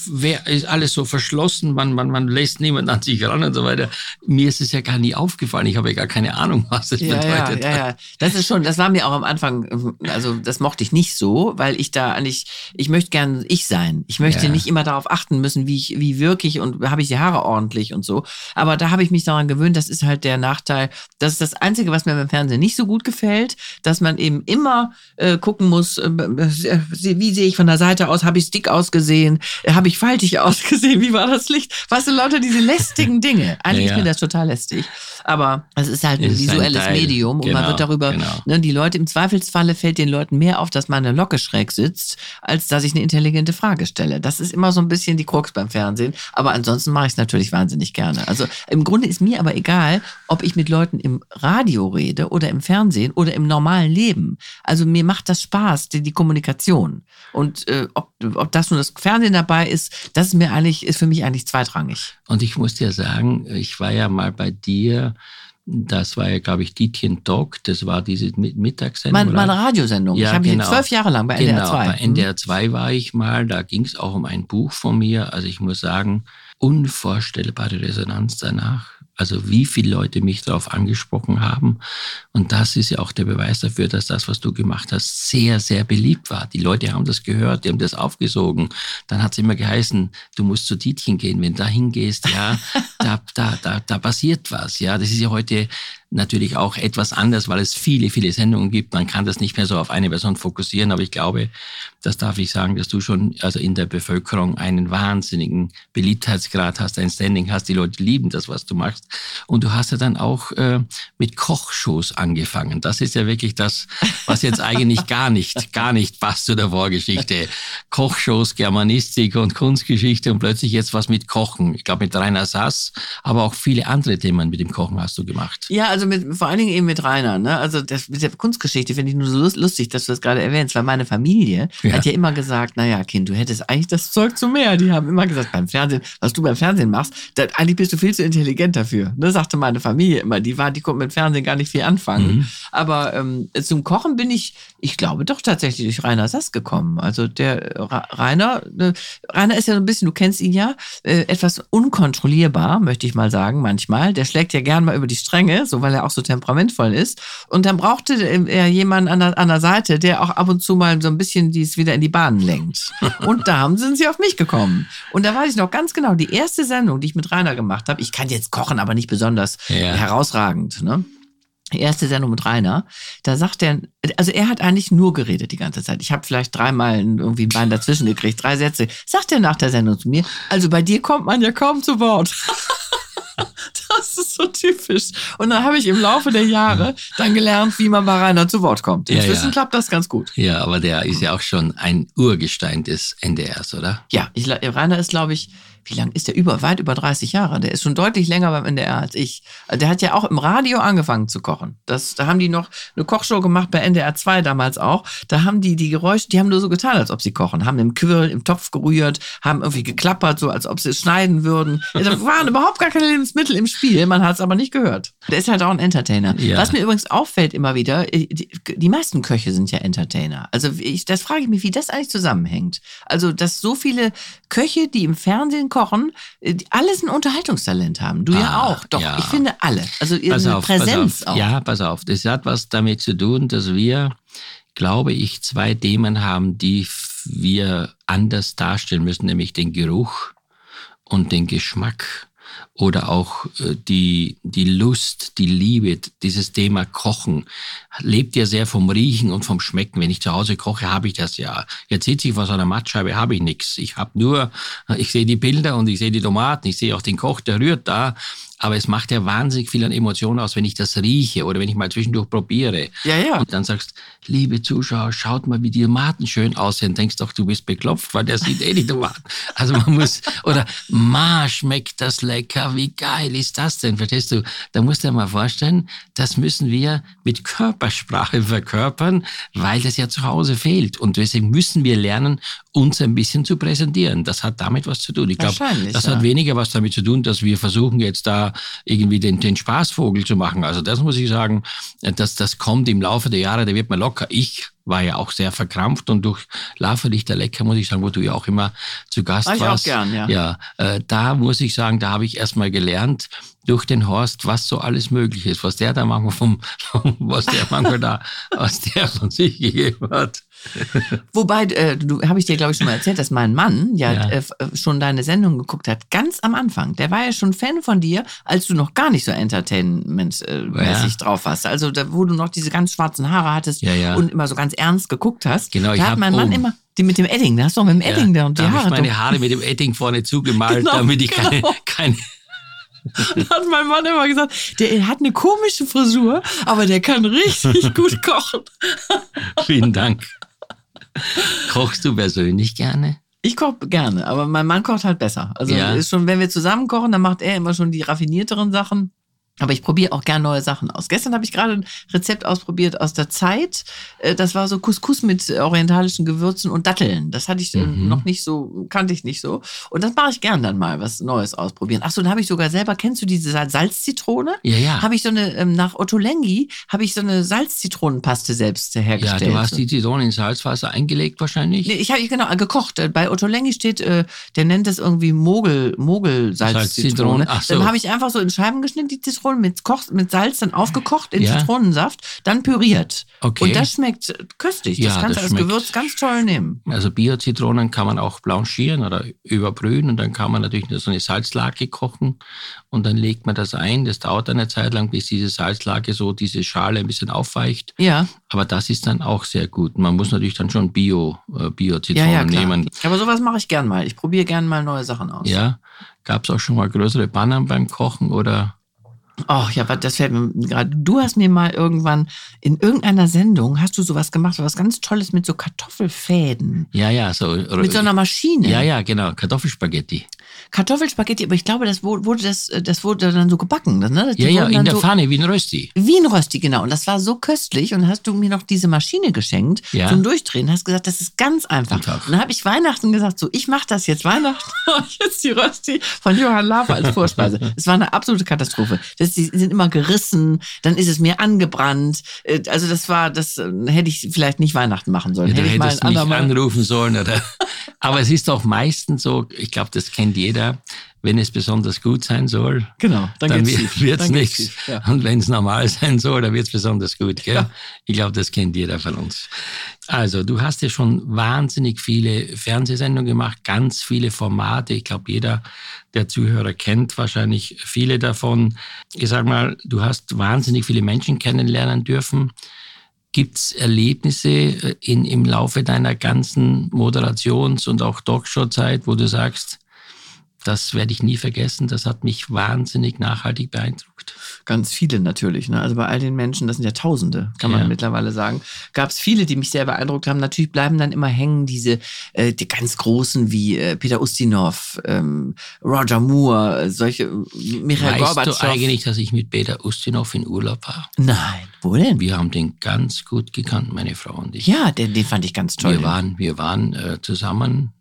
Speaker 3: wer, ist alles so verschlossen, man, man, man lässt niemand an sich ran und so weiter. Mir ist es ja gar nie aufgefallen. Ich habe ja gar keine Ahnung, was das
Speaker 4: Ja, ja,
Speaker 3: bedeutet.
Speaker 4: ja, ja. Das ist schon, das war mir auch am Anfang, also das mochte ich nicht so, weil ich da eigentlich, ich möchte gern ich sein. Ich möchte
Speaker 3: Ja.
Speaker 4: nicht immer darauf achten müssen, wie ich, wie wirke ich und habe ich die Haare ordentlich und so. Aber da habe ich mich daran gewöhnt, das ist halt der Nachteil. Das ist das Einzige, was mir beim Fernsehen nicht so gut gefällt, dass man eben immer äh, gucken muss, äh, äh, wie sehe ich von der Seite aus, habe ich dick ausgesehen, habe ich faltig ausgesehen, wie war das Licht? Was sind Leute, diese lästigen Dinge? Eigentlich
Speaker 3: Ja,
Speaker 4: ist mir
Speaker 3: ja.
Speaker 4: das total lästig. Aber es ist halt ein
Speaker 3: ist ein
Speaker 4: visuelles
Speaker 3: Teil.
Speaker 4: Medium und man
Speaker 3: Genau,
Speaker 4: wird darüber,
Speaker 3: genau.
Speaker 4: ne, die Leute im Zweifelsfalle fällt den Leuten mehr auf, dass meine Locke schräg sitzt, als dass ich eine intelligente Frage stelle. Das ist immer so ein bisschen die Krux beim Fernsehen. Aber ansonsten mache ich es natürlich wahnsinnig gerne. Also im Grunde ist mir aber egal, ob ich mit Leuten im Radio rede oder im Fernsehen oder im normalen Leben. Also mir macht das Spaß, die, die Kommunikation. Und äh, ob, ob das nur das Fernsehen dabei ist, das ist mir eigentlich, ist für mich eigentlich zweitrangig.
Speaker 3: Und ich muss dir sagen, ich war ja mal bei dir, das war ja, glaube ich, Dietjen Talk, das war diese Mi- Mittagssendung.
Speaker 4: Mein,
Speaker 3: oder?
Speaker 4: meine Radiosendung.
Speaker 3: Ja,
Speaker 4: ich habe
Speaker 3: genau.
Speaker 4: hier zwölf Jahre lang bei
Speaker 3: Genau,
Speaker 4: NDR 2.
Speaker 3: bei NDR 2 war ich mal, da ging es auch um ein Buch von mir. Also ich muss sagen, unvorstellbare Resonanz danach. Also wie viele Leute mich darauf angesprochen haben. Und das ist ja auch der Beweis dafür, dass das, was du gemacht hast, sehr, sehr beliebt war. Die Leute haben das gehört, die haben das aufgesogen. Dann hat es immer geheißen, du musst zu Tietjen gehen. Wenn du da hingehst, ja, [LAUGHS] da, da, da, da passiert was. Ja, das ist ja heute natürlich auch etwas anders, weil es viele, viele Sendungen gibt. Man kann das nicht mehr so auf eine Person fokussieren, aber ich glaube, das darf ich sagen, dass du schon also in der Bevölkerung einen wahnsinnigen Beliebtheitsgrad hast, ein Standing hast. Die Leute lieben das, was du machst. Und du hast ja dann auch äh, mit Kochshows angefangen. Das ist ja wirklich das, was jetzt eigentlich gar nicht, gar nicht passt zu der Vorgeschichte. Kochshows, Germanistik und Kunstgeschichte und plötzlich jetzt was mit Kochen. Ich glaube mit Rainer Sass, aber auch viele andere Themen mit dem Kochen hast du gemacht.
Speaker 4: Ja, also mit, vor allen Dingen eben mit Rainer. Ne? Also das mit der Kunstgeschichte finde ich nur so lust- lustig, dass du das gerade erwähnst, weil meine Familie
Speaker 3: Ja.
Speaker 4: hat ja immer gesagt, naja, Kind, du hättest eigentlich das Zeug zu mehr. Die haben immer gesagt, beim Fernsehen, was du beim Fernsehen machst, da, eigentlich bist du viel zu intelligent dafür. Ne? Sagte meine Familie immer. Die war, die konnte mit Fernsehen gar nicht viel anfangen.
Speaker 3: Mhm.
Speaker 4: Aber ähm, zum Kochen bin ich, ich glaube doch tatsächlich durch Rainer Sass gekommen. Also der Ra Rainer, äh, Rainer ist ja so ein bisschen, du kennst ihn ja, äh, etwas unkontrollierbar, möchte ich mal sagen, manchmal. Der schlägt ja gern mal über die Stränge, so weil er auch so temperamentvoll ist. Und dann brauchte er jemanden an der, an der Seite, der auch ab und zu mal so ein bisschen dies wieder in die Bahnen lenkt. [LAUGHS] Und da haben sind sie auf mich gekommen. Und da weiß ich noch ganz genau, die erste Sendung, die ich mit Rainer gemacht habe, ich kann jetzt kochen, aber nicht besonders
Speaker 3: Ja.
Speaker 4: herausragend, ne? Die erste Sendung mit Rainer, da sagt er, also er hat eigentlich nur geredet die ganze Zeit. Ich habe vielleicht dreimal irgendwie ein Bein dazwischen gekriegt, drei Sätze. Sagt er nach der Sendung zu mir, also bei dir kommt man ja kaum zu Wort. [LAUGHS] [LAUGHS] Das ist so typisch. Und dann habe ich im Laufe der Jahre dann gelernt, wie man bei Rainer zu Wort kommt.
Speaker 3: Ja,
Speaker 4: Inzwischen
Speaker 3: ja.
Speaker 4: klappt das ganz gut.
Speaker 3: Ja, aber der ist ja auch schon ein Urgestein des NDRs, oder?
Speaker 4: Ja, ich, Rainer ist, glaube ich, wie lang ist der? Über, weit über 30 Jahre. Der ist schon deutlich länger beim NDR als ich. Der hat ja auch im Radio angefangen zu kochen. Das, da haben die noch eine Kochshow gemacht bei NDR 2 damals auch. Da haben die die Geräusche, die haben nur so getan, als ob sie kochen. Haben im Quirl, im Topf gerührt, haben irgendwie geklappert, so als ob sie es schneiden würden. Da waren überhaupt gar keine Lebensmittel im Spiel. Man hat es aber nicht gehört. Der ist halt auch ein Entertainer.
Speaker 3: Ja.
Speaker 4: Was mir übrigens auffällt immer wieder, äh, die, die meisten Köche sind ja Entertainer. Also ich, das frage ich mich, wie das eigentlich zusammenhängt. Also, dass so viele Köche, die im Fernsehen kochen, äh, die alles ein Unterhaltungstalent haben. Du ja
Speaker 3: Ah,
Speaker 4: auch. Doch,
Speaker 3: ja.
Speaker 4: ich finde alle. Also ihre
Speaker 3: auf,
Speaker 4: Präsenz auch.
Speaker 3: Ja, pass auf. Das hat was damit zu tun, dass wir, glaube ich, zwei Themen haben, die wir anders darstellen müssen, nämlich den Geruch und den Geschmack oder auch äh, die, die Lust, die Liebe, dieses Thema Kochen lebt ja sehr vom Riechen und vom Schmecken. Wenn ich zu Hause koche, habe ich das ja. Jetzt sitze ich vor so einer Mattscheibe, habe ich nichts. Ich habe nur, ich sehe die Bilder und ich sehe die Tomaten, ich sehe auch den Koch, der rührt da. Aber es macht ja wahnsinnig viel an Emotionen aus, wenn ich das rieche oder wenn ich mal zwischendurch probiere.
Speaker 4: Ja, ja.
Speaker 3: Und dann sagst, liebe Zuschauer, schaut mal, wie die Tomaten schön aussehen. Denkst doch, du bist beklopft, weil der sieht eh die Tomaten. Also man muss, oder Ma, schmeckt das lecker, wie geil ist das denn? Verstehst du? Da musst du dir mal vorstellen, das müssen wir mit Körpersprache verkörpern, weil das ja zu Hause fehlt. Und deswegen müssen wir lernen, uns ein bisschen zu präsentieren. Das hat damit was zu tun. Ich glaube, das ja. hat weniger was damit zu tun, dass wir versuchen jetzt da irgendwie den, den Spaßvogel zu machen. Also das muss ich sagen, dass das kommt im Laufe der Jahre, da wird man locker. Ich war ja auch sehr verkrampft und durch Laferlichter Lecker, muss ich sagen, wo du ja auch immer zu Gast war ich warst.
Speaker 4: Auch gern, ja.
Speaker 3: Ja, äh, da muss ich sagen, da habe ich erstmal gelernt durch den Horst, was so alles möglich ist, was der da manchmal vom, [LAUGHS] was der manchmal da, was der von sich gegeben hat. [LAUGHS]
Speaker 4: Wobei, äh, du habe ich dir, glaube ich, schon mal erzählt, dass mein Mann ja, ja. Äh, äh, schon deine Sendung geguckt hat, ganz am Anfang. Der war ja schon Fan von dir, als du noch gar nicht so entertainmentmäßig ja. drauf warst. Also, da, wo du noch diese ganz schwarzen Haare hattest ja, und immer so ganz ernst geguckt hast.
Speaker 3: Genau,
Speaker 4: da hat mein Mann immer die mit dem Edding, da hast du doch mit dem Edding da und die
Speaker 3: da
Speaker 4: Haare.
Speaker 3: Ich meine Haare mit dem Edding vorne zugemalt, genau, damit ich keine, genau. keine [LAUGHS]
Speaker 4: hat mein Mann immer gesagt, der hat eine komische Frisur, aber der kann richtig [LAUGHS] gut kochen.
Speaker 3: Vielen Dank. [LAUGHS] Kochst du persönlich gerne?
Speaker 4: Ich koche gerne, aber mein Mann kocht halt besser. Also ja. ist schon, wenn wir zusammen kochen, dann macht er immer schon die raffinierteren Sachen. Aber ich probiere auch gern neue Sachen aus. Gestern habe ich gerade ein Rezept ausprobiert aus der Zeit. Äh, das war so Couscous mit orientalischen Gewürzen und Datteln. Das hatte ich äh, mhm. noch nicht so, kannte ich nicht so. Und das mache ich gern dann mal, was Neues ausprobieren. Achso, dann habe ich sogar selber, kennst du diese Salzzitrone?
Speaker 3: Ja, ja.
Speaker 4: Habe ich so eine, ähm, nach Otto Lengi, habe ich so eine Salzzitronenpaste selbst hergestellt.
Speaker 3: Ja, du hast die Zitrone in Salzwasser eingelegt wahrscheinlich?
Speaker 4: Nee, ich habe genau gekocht. Bei Otto Lengi steht, äh, der nennt das irgendwie Mogel, Mogel Salzzitrone. Ach so. Dann habe ich einfach so in Scheiben geschnitten, die Zitrone Zitronen mit, Koch, mit Salz dann aufgekocht in ja. Zitronensaft, dann püriert. Okay. Und das schmeckt köstlich. Das ja, kannst du als Gewürz ganz toll nehmen.
Speaker 3: Also Bio-Zitronen kann man auch blanchieren oder überbrühen und dann kann man natürlich so eine Salzlake kochen und dann legt man das ein. Das dauert eine Zeit lang, bis diese Salzlake so diese Schale ein bisschen aufweicht.
Speaker 4: Ja.
Speaker 3: Aber das ist dann auch sehr gut. Man muss natürlich dann schon Bio, äh, Bio-Zitronen ja, nehmen.
Speaker 4: Aber sowas mache ich gern mal. Ich probiere gern mal neue Sachen aus.
Speaker 3: Ja. Gab es auch schon mal größere Bannern beim Kochen oder
Speaker 4: Ach ja, das fällt mir gerade. Du hast mir mal irgendwann in irgendeiner Sendung hast du sowas gemacht, was ganz Tolles mit so Kartoffelfäden.
Speaker 3: Ja, ja, so.
Speaker 4: Mit so einer Maschine.
Speaker 3: Ja, ja, genau. Kartoffelspaghetti.
Speaker 4: Kartoffelspaghetti, aber ich glaube, das wurde, das, das wurde dann so gebacken. Ne?
Speaker 3: ja, ja, in der so, Pfanne, wie ein Rösti.
Speaker 4: Wie ein Rösti, genau. Und das war so köstlich. Und hast du mir noch diese Maschine geschenkt ja. zum Durchdrehen. Hast gesagt, das ist ganz einfach. einfach. Und dann habe ich Weihnachten gesagt, so, ich mache das jetzt Weihnachten. [LAUGHS] jetzt die Rösti von Johann Lafer als Vorspeise. Es war eine absolute Katastrophe. Das, die sind immer gerissen, dann ist es mir angebrannt. Äh, also das war, das äh, hätte ich vielleicht nicht Weihnachten machen sollen.
Speaker 3: Ja,
Speaker 4: hätte
Speaker 3: ich mal mich anrufen sollen. Oder? [LAUGHS] Aber es ist doch meistens so, ich glaube, das kennt jeder, wenn es besonders gut sein soll,
Speaker 4: genau,
Speaker 3: dann, dann wird es nichts. Ja. Und wenn es normal sein soll, dann wird es besonders gut. Ja. Ich glaube, das kennt jeder von uns. Also, du hast ja schon wahnsinnig viele Fernsehsendungen gemacht, ganz viele Formate. Ich glaube, jeder der Zuhörer kennt wahrscheinlich viele davon. Ich sag mal, du hast wahnsinnig viele Menschen kennenlernen dürfen. Gibt es Erlebnisse äh, in, im Laufe deiner ganzen Moderations- und auch Talkshow-Zeit, wo du sagst, das werde ich nie vergessen. Das hat mich wahnsinnig nachhaltig beeindruckt.
Speaker 4: Ganz viele natürlich. Ne? Also bei all den Menschen, das sind ja Tausende, kann man ja. mittlerweile sagen, gab es viele, die mich sehr beeindruckt haben. Natürlich bleiben dann immer hängen diese äh, die ganz Großen wie äh, Peter Ustinov, ähm, Roger Moore, solche äh, Michael
Speaker 3: weißt
Speaker 4: Gorbatschow.
Speaker 3: du eigentlich, dass ich mit Peter Ustinov in Urlaub war?
Speaker 4: Nein, wo denn?
Speaker 3: Wir haben den ganz gut gekannt, meine Frau und ich.
Speaker 4: Ja, den, den fand ich ganz toll.
Speaker 3: Wir waren, wir waren äh, zusammen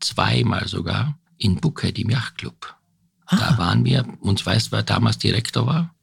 Speaker 3: zweimal sogar in Buckhead im Yachtclub. Ah. Da waren wir, uns weiß, wer damals Direktor war.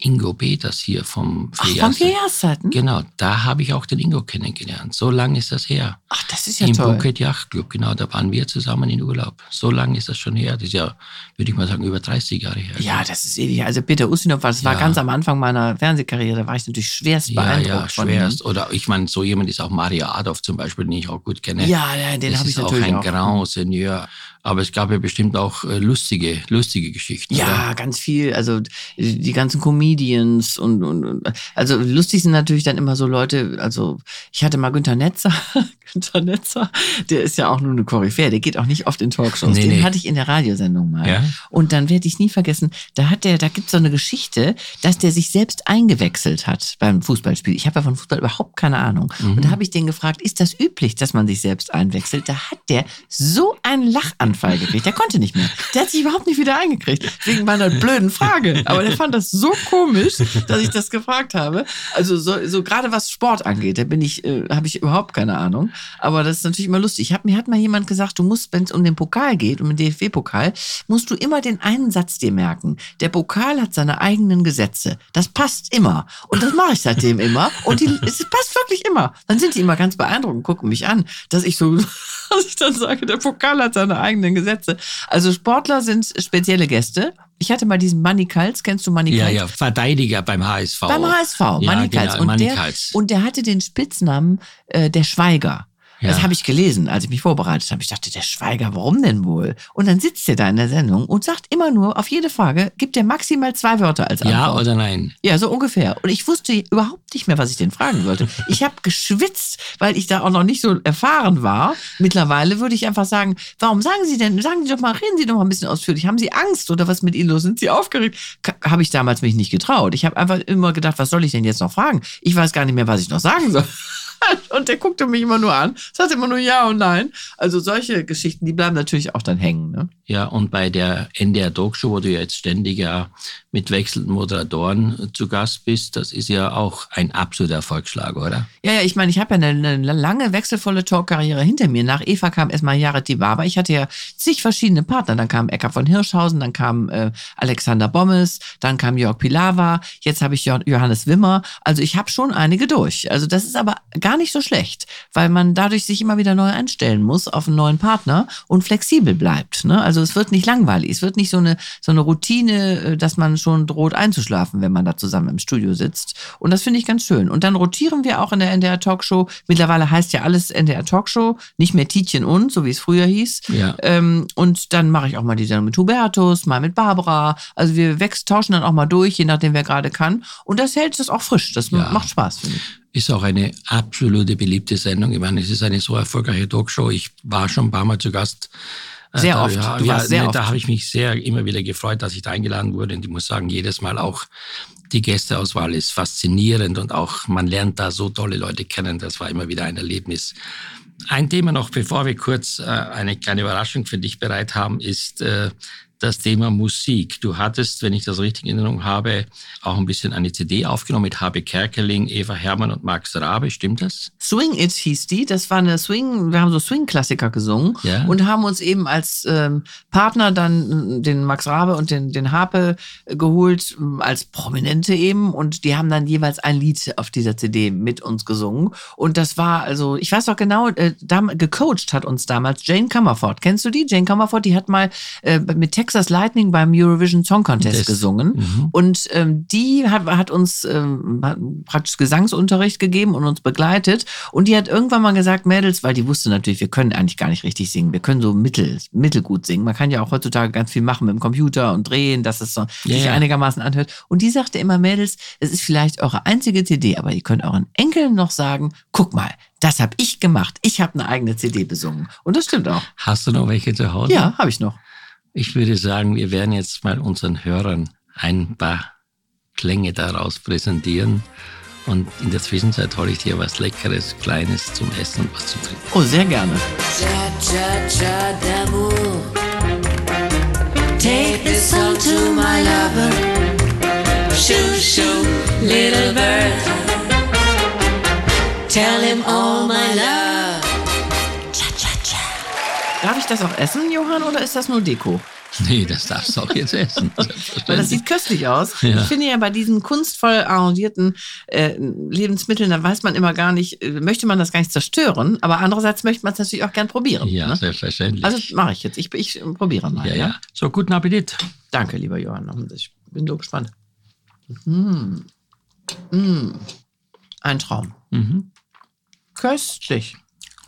Speaker 3: Ingo Peters hier vom
Speaker 4: Vierjahreszeiten.
Speaker 3: Genau, da habe ich auch den Ingo kennengelernt. So lange ist das her.
Speaker 4: Ach, das ist ja
Speaker 3: Im
Speaker 4: toll.
Speaker 3: Im Bucket Yacht Club, genau, da waren wir zusammen in Urlaub. So lange ist das schon her. Das ist ja, würde ich mal sagen, über 30 Jahre her.
Speaker 4: Ja, das ist ewig. Also Peter Ustinov, das war ja. ganz am Anfang meiner Fernsehkarriere, da war ich natürlich schwerst beeindruckt. Ja, ja, schwerst.
Speaker 3: Oder ich meine, so jemand ist auch Mario Adolf zum Beispiel, den ich auch gut kenne.
Speaker 4: Ja, ja den habe ich natürlich
Speaker 3: auch.
Speaker 4: ein
Speaker 3: auch. Grand Seigneur. Aber es gab ja bestimmt auch äh, lustige, lustige Geschichten.
Speaker 4: Ja,
Speaker 3: oder?
Speaker 4: ganz viel. Also die ganzen Comedians und, und, also lustig sind natürlich dann immer so Leute, also ich hatte mal Günter Netzer, [LAUGHS] Günter Netzer, der ist ja auch nur eine Koryphäe, der geht auch nicht oft in Talkshows.
Speaker 3: Nee,
Speaker 4: Den
Speaker 3: nee.
Speaker 4: hatte ich in der Radiosendung mal.
Speaker 3: Ja?
Speaker 4: Und dann werde ich nie vergessen, da hat der, da gibt es so eine Geschichte, dass der sich selbst eingewechselt hat beim Fußballspiel. Ich habe ja von Fußball überhaupt keine Ahnung. Und da habe ich den gefragt, ist das üblich, dass man sich selbst einwechselt? Da hat der so einen Lachanfall gekriegt. Der konnte nicht mehr. Der hat sich überhaupt nicht wieder eingekriegt. Wegen meiner blöden Frage. Aber der fand das so komisch, dass ich das gefragt habe. Also so, so gerade was Sport angeht, da bin ich, äh, habe ich überhaupt keine Ahnung. Aber das ist natürlich immer lustig. Ich hab, mir hat mal jemand gesagt, du musst, wenn es um den Pokal geht, um den DFB-Pokal, musst du immer den einen Satz dir merken. Der Pokal hat seine eigenen Gesetze. Das passt immer. Und das mache ich seitdem immer. Und die, es passt wirklich immer. Dann sind die immer ganz beeindruckt und gucken mich an, dass ich so, [LAUGHS] dass ich dann sage, der Pokal hat seine eigenen Gesetze. Also Sportler sind spezielle Gäste. Ich hatte mal diesen Manny Kals. Kennst du Manny
Speaker 3: Ja,
Speaker 4: Kals?
Speaker 3: ja, Verteidiger beim HSV.
Speaker 4: Beim HSV,
Speaker 3: Ja,
Speaker 4: Manny
Speaker 3: genau,
Speaker 4: Kals. Und,
Speaker 3: Manny
Speaker 4: der,
Speaker 3: Kals.
Speaker 4: und der hatte den Spitznamen äh, der Schweiger.
Speaker 3: Ja.
Speaker 4: Das habe ich gelesen, als ich mich vorbereitet habe. Ich dachte, der Schweiger, warum denn wohl? Und dann sitzt er da in der Sendung und sagt immer nur, auf jede Frage gibt er maximal zwei Wörter als Antwort.
Speaker 3: ja oder nein?
Speaker 4: Ja, so ungefähr. Und ich wusste überhaupt nicht mehr, was ich den fragen sollte. Ich habe geschwitzt, weil ich da auch noch nicht so erfahren war. Mittlerweile würde ich einfach sagen, warum sagen Sie denn, sagen Sie doch mal, reden Sie doch mal ein bisschen ausführlich. Haben Sie Angst oder was mit Ihnen los? Sind Sie aufgeregt? Habe ich damals mich nicht getraut. Ich habe einfach immer gedacht, was soll ich denn jetzt noch fragen? Ich weiß gar nicht mehr, was ich noch sagen soll. [LAUGHS] Und der guckte mich immer nur an, sagte immer nur Ja und Nein. Also solche Geschichten, die bleiben natürlich auch dann hängen. Ne?
Speaker 3: Ja, und bei der NDR Talkshow, wo du ja jetzt ständig ja mit wechselnden Moderatoren zu Gast bist, das ist ja auch ein absoluter Erfolgsschlag, oder?
Speaker 4: Ja, ja, ich meine, ich habe ja eine, eine lange wechselvolle Talkkarriere hinter mir. Nach Eva kam erstmal Jared Dibaba. Ich hatte ja zig verschiedene Partner. Dann kam Ecker von Hirschhausen, dann kam äh, Alexander Bommes, dann kam Jörg Pilawa, jetzt habe ich jo Johannes Wimmer. Also ich habe schon einige durch. Also das ist aber gar nicht so schlecht, weil man dadurch sich immer wieder neu einstellen muss auf einen neuen Partner und flexibel bleibt. Ne? Also es wird nicht langweilig. Es wird nicht so eine, so eine Routine, äh, dass man schon droht einzuschlafen, wenn man da zusammen im Studio sitzt. Und das finde ich ganz schön. Und dann rotieren wir auch in der NDR Talkshow. Mittlerweile heißt ja alles NDR Talkshow, nicht mehr Tietjen und, so wie es früher hieß.
Speaker 3: Ja.
Speaker 4: Ähm, und dann mache ich auch mal die Sendung mit Hubertus, mal mit Barbara. Also wir wechseln, tauschen dann auch mal durch, je nachdem wer gerade kann. Und das hält es auch frisch. Das
Speaker 3: Ja.
Speaker 4: macht Spaß, finde ich.
Speaker 3: Ist auch eine absolute beliebte Sendung. Ich meine, es ist eine so erfolgreiche Talkshow. Ich war schon ein paar Mal zu Gast. Äh,
Speaker 4: Sehr
Speaker 3: da,
Speaker 4: oft.
Speaker 3: Ja, ja,
Speaker 4: sehr
Speaker 3: ne,
Speaker 4: oft.
Speaker 3: Da habe ich mich sehr immer wieder gefreut, dass ich da eingeladen wurde. Und ich muss sagen, jedes Mal auch die Gästeauswahl ist faszinierend und auch man lernt da so tolle Leute kennen. Das war immer wieder ein Erlebnis. Ein Thema noch, bevor wir kurz äh, eine kleine Überraschung für dich bereit haben, ist äh, das Thema Musik. Du hattest, wenn ich das richtig in Erinnerung habe, auch ein bisschen eine CD aufgenommen mit Habe Kerkeling, Eva Hermann und Max Rabe. Stimmt das?
Speaker 4: Swing It hieß die. Das war eine Swing, wir haben so Swing-Klassiker gesungen
Speaker 3: Ja.
Speaker 4: und haben uns eben als ähm, Partner dann äh, den Max Rabe und den, den Harpe äh, geholt, ähm, als Prominente eben. Und die haben dann jeweils ein Lied auf dieser CD mit uns gesungen. Und das war also, ich weiß doch genau, äh, gecoacht hat uns damals Jane Comerford. Kennst du die? Jane Comerford, die hat mal äh, mit Texas Lightning beim Eurovision Song Contest
Speaker 3: Das-
Speaker 4: gesungen.
Speaker 3: Mhm.
Speaker 4: Und ähm, die hat, hat uns ähm, hat praktisch Gesangsunterricht gegeben und uns begleitet. Und die hat irgendwann mal gesagt, Mädels, weil die wusste natürlich, wir können eigentlich gar nicht richtig singen. Wir können so mittel, mittelgut singen. Man kann ja auch heutzutage ganz viel machen mit dem Computer und drehen, dass es so
Speaker 3: Ja,
Speaker 4: sich einigermaßen anhört. Und die sagte immer, Mädels, es ist vielleicht eure einzige CD, aber ihr könnt euren Enkeln noch sagen, guck mal, das habe ich gemacht. Ich habe eine eigene CD besungen. Und das stimmt auch.
Speaker 3: Hast du noch welche zu Hause?
Speaker 4: Ja, habe ich noch.
Speaker 3: Ich würde sagen, wir werden jetzt mal unseren Hörern ein paar Klänge daraus präsentieren. Und in der Zwischenzeit hole ich dir was Leckeres, Kleines zum Essen und was zu trinken.
Speaker 4: Oh, sehr gerne.
Speaker 5: Cha-cha-cha d'amour. Take this song to my lover. Shoo shoo, little bird. Tell him all my love.
Speaker 4: Darf ich das auch essen, Johann, oder ist das nur Deko?
Speaker 3: Nee, das darfst du auch jetzt essen. [LAUGHS]
Speaker 4: Das sieht köstlich aus.
Speaker 3: Ja.
Speaker 4: Ich finde ja bei diesen kunstvoll arrangierten äh, Lebensmitteln, da weiß man immer gar nicht, äh, möchte man das gar nicht zerstören, aber andererseits möchte man es natürlich auch gern probieren.
Speaker 3: ja,
Speaker 4: ne?
Speaker 3: selbstverständlich.
Speaker 4: Also mache ich jetzt. Ich, ich probiere mal.
Speaker 3: ja, ja. So, guten Appetit.
Speaker 4: Danke, lieber Johann. Ich bin so gespannt. Mm. Mm. Ein Traum.
Speaker 3: Mhm.
Speaker 4: Köstlich.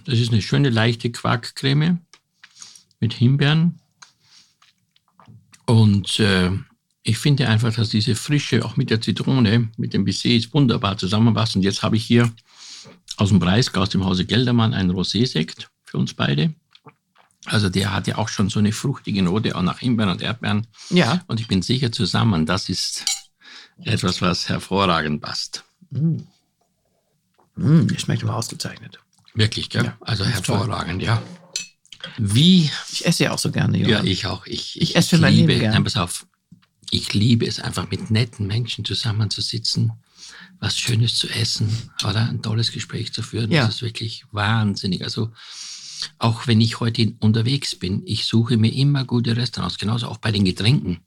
Speaker 3: Das ist eine schöne, leichte Quarkcreme mit Himbeeren. Und äh, Ich finde einfach, dass diese Frische auch mit der Zitrone, mit dem Baiser wunderbar zusammenpasst. Und jetzt habe ich hier aus dem Breisgau, aus dem Hause Geldermann, einen Rosé-Sekt für uns beide. Also der hat ja auch schon so eine fruchtige Note, auch nach Himbeeren und Erdbeeren.
Speaker 4: Ja.
Speaker 3: Und ich bin sicher zusammen, das ist etwas, was hervorragend passt.
Speaker 4: Mm, der schmeckt aber ausgezeichnet.
Speaker 3: Wirklich, gell?
Speaker 4: Ja,
Speaker 3: also
Speaker 4: ganz toll.
Speaker 3: hervorragend, ja. Wie,
Speaker 4: Ich esse ja auch so gerne,
Speaker 3: ja,
Speaker 4: Johann.
Speaker 3: ich auch. Ich,
Speaker 4: Ich esse für mein
Speaker 3: liebe,
Speaker 4: Leben gern.
Speaker 3: Nein, pass auf. Ich liebe es einfach, mit netten Menschen zusammenzusitzen, was Schönes zu essen, oder ein tolles Gespräch zu führen.
Speaker 4: Ja.
Speaker 3: Das ist wirklich wahnsinnig. Also, auch wenn ich heute unterwegs bin, ich suche mir immer gute Restaurants, genauso auch bei den Getränken.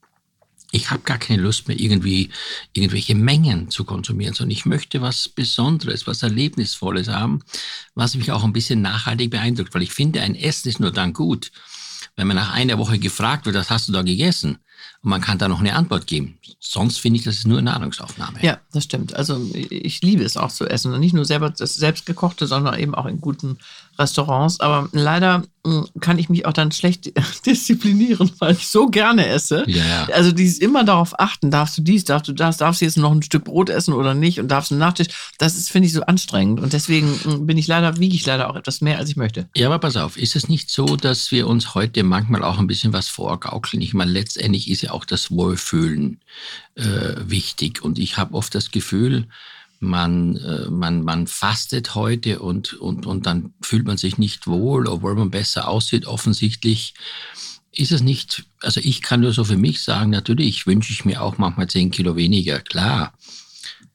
Speaker 3: Ich habe gar keine Lust mehr, irgendwie irgendwelche Mengen zu konsumieren, sondern ich möchte was Besonderes, was Erlebnisvolles haben, was mich auch ein bisschen nachhaltig beeindruckt. Weil ich finde, ein Essen ist nur dann gut, wenn man nach einer Woche gefragt wird, was hast du da gegessen? Und man kann da noch eine Antwort geben. Sonst finde ich, das ist nur Nahrungsaufnahme.
Speaker 4: Ja, das stimmt. Also ich liebe es auch zu essen. Und nicht nur selber das selbstgekochte, sondern eben auch in guten Restaurants. Aber leider mh, kann ich mich auch dann schlecht [LAUGHS] disziplinieren, weil ich so gerne esse.
Speaker 3: Ja.
Speaker 4: Also dieses immer darauf achten, darfst du dies, darfst du das, darfst du jetzt noch ein Stück Brot essen oder nicht und darfst du einen Nachtisch. Das ist, finde ich, so anstrengend. Und deswegen mh, bin ich leider, wiege ich leider auch etwas mehr, als ich möchte.
Speaker 3: Ja, aber pass auf, ist es nicht so, dass wir uns heute manchmal auch ein bisschen was vorgaukeln? Ich meine, letztendlich ist ja auch das Wohlfühlen äh, wichtig. Und ich habe oft das Gefühl, man, äh, man, man fastet heute und, und, und dann fühlt man sich nicht wohl, obwohl man besser aussieht, offensichtlich. Ist es nicht, also ich kann nur so für mich sagen, natürlich wünsche ich mir auch manchmal 10 Kilo weniger, klar.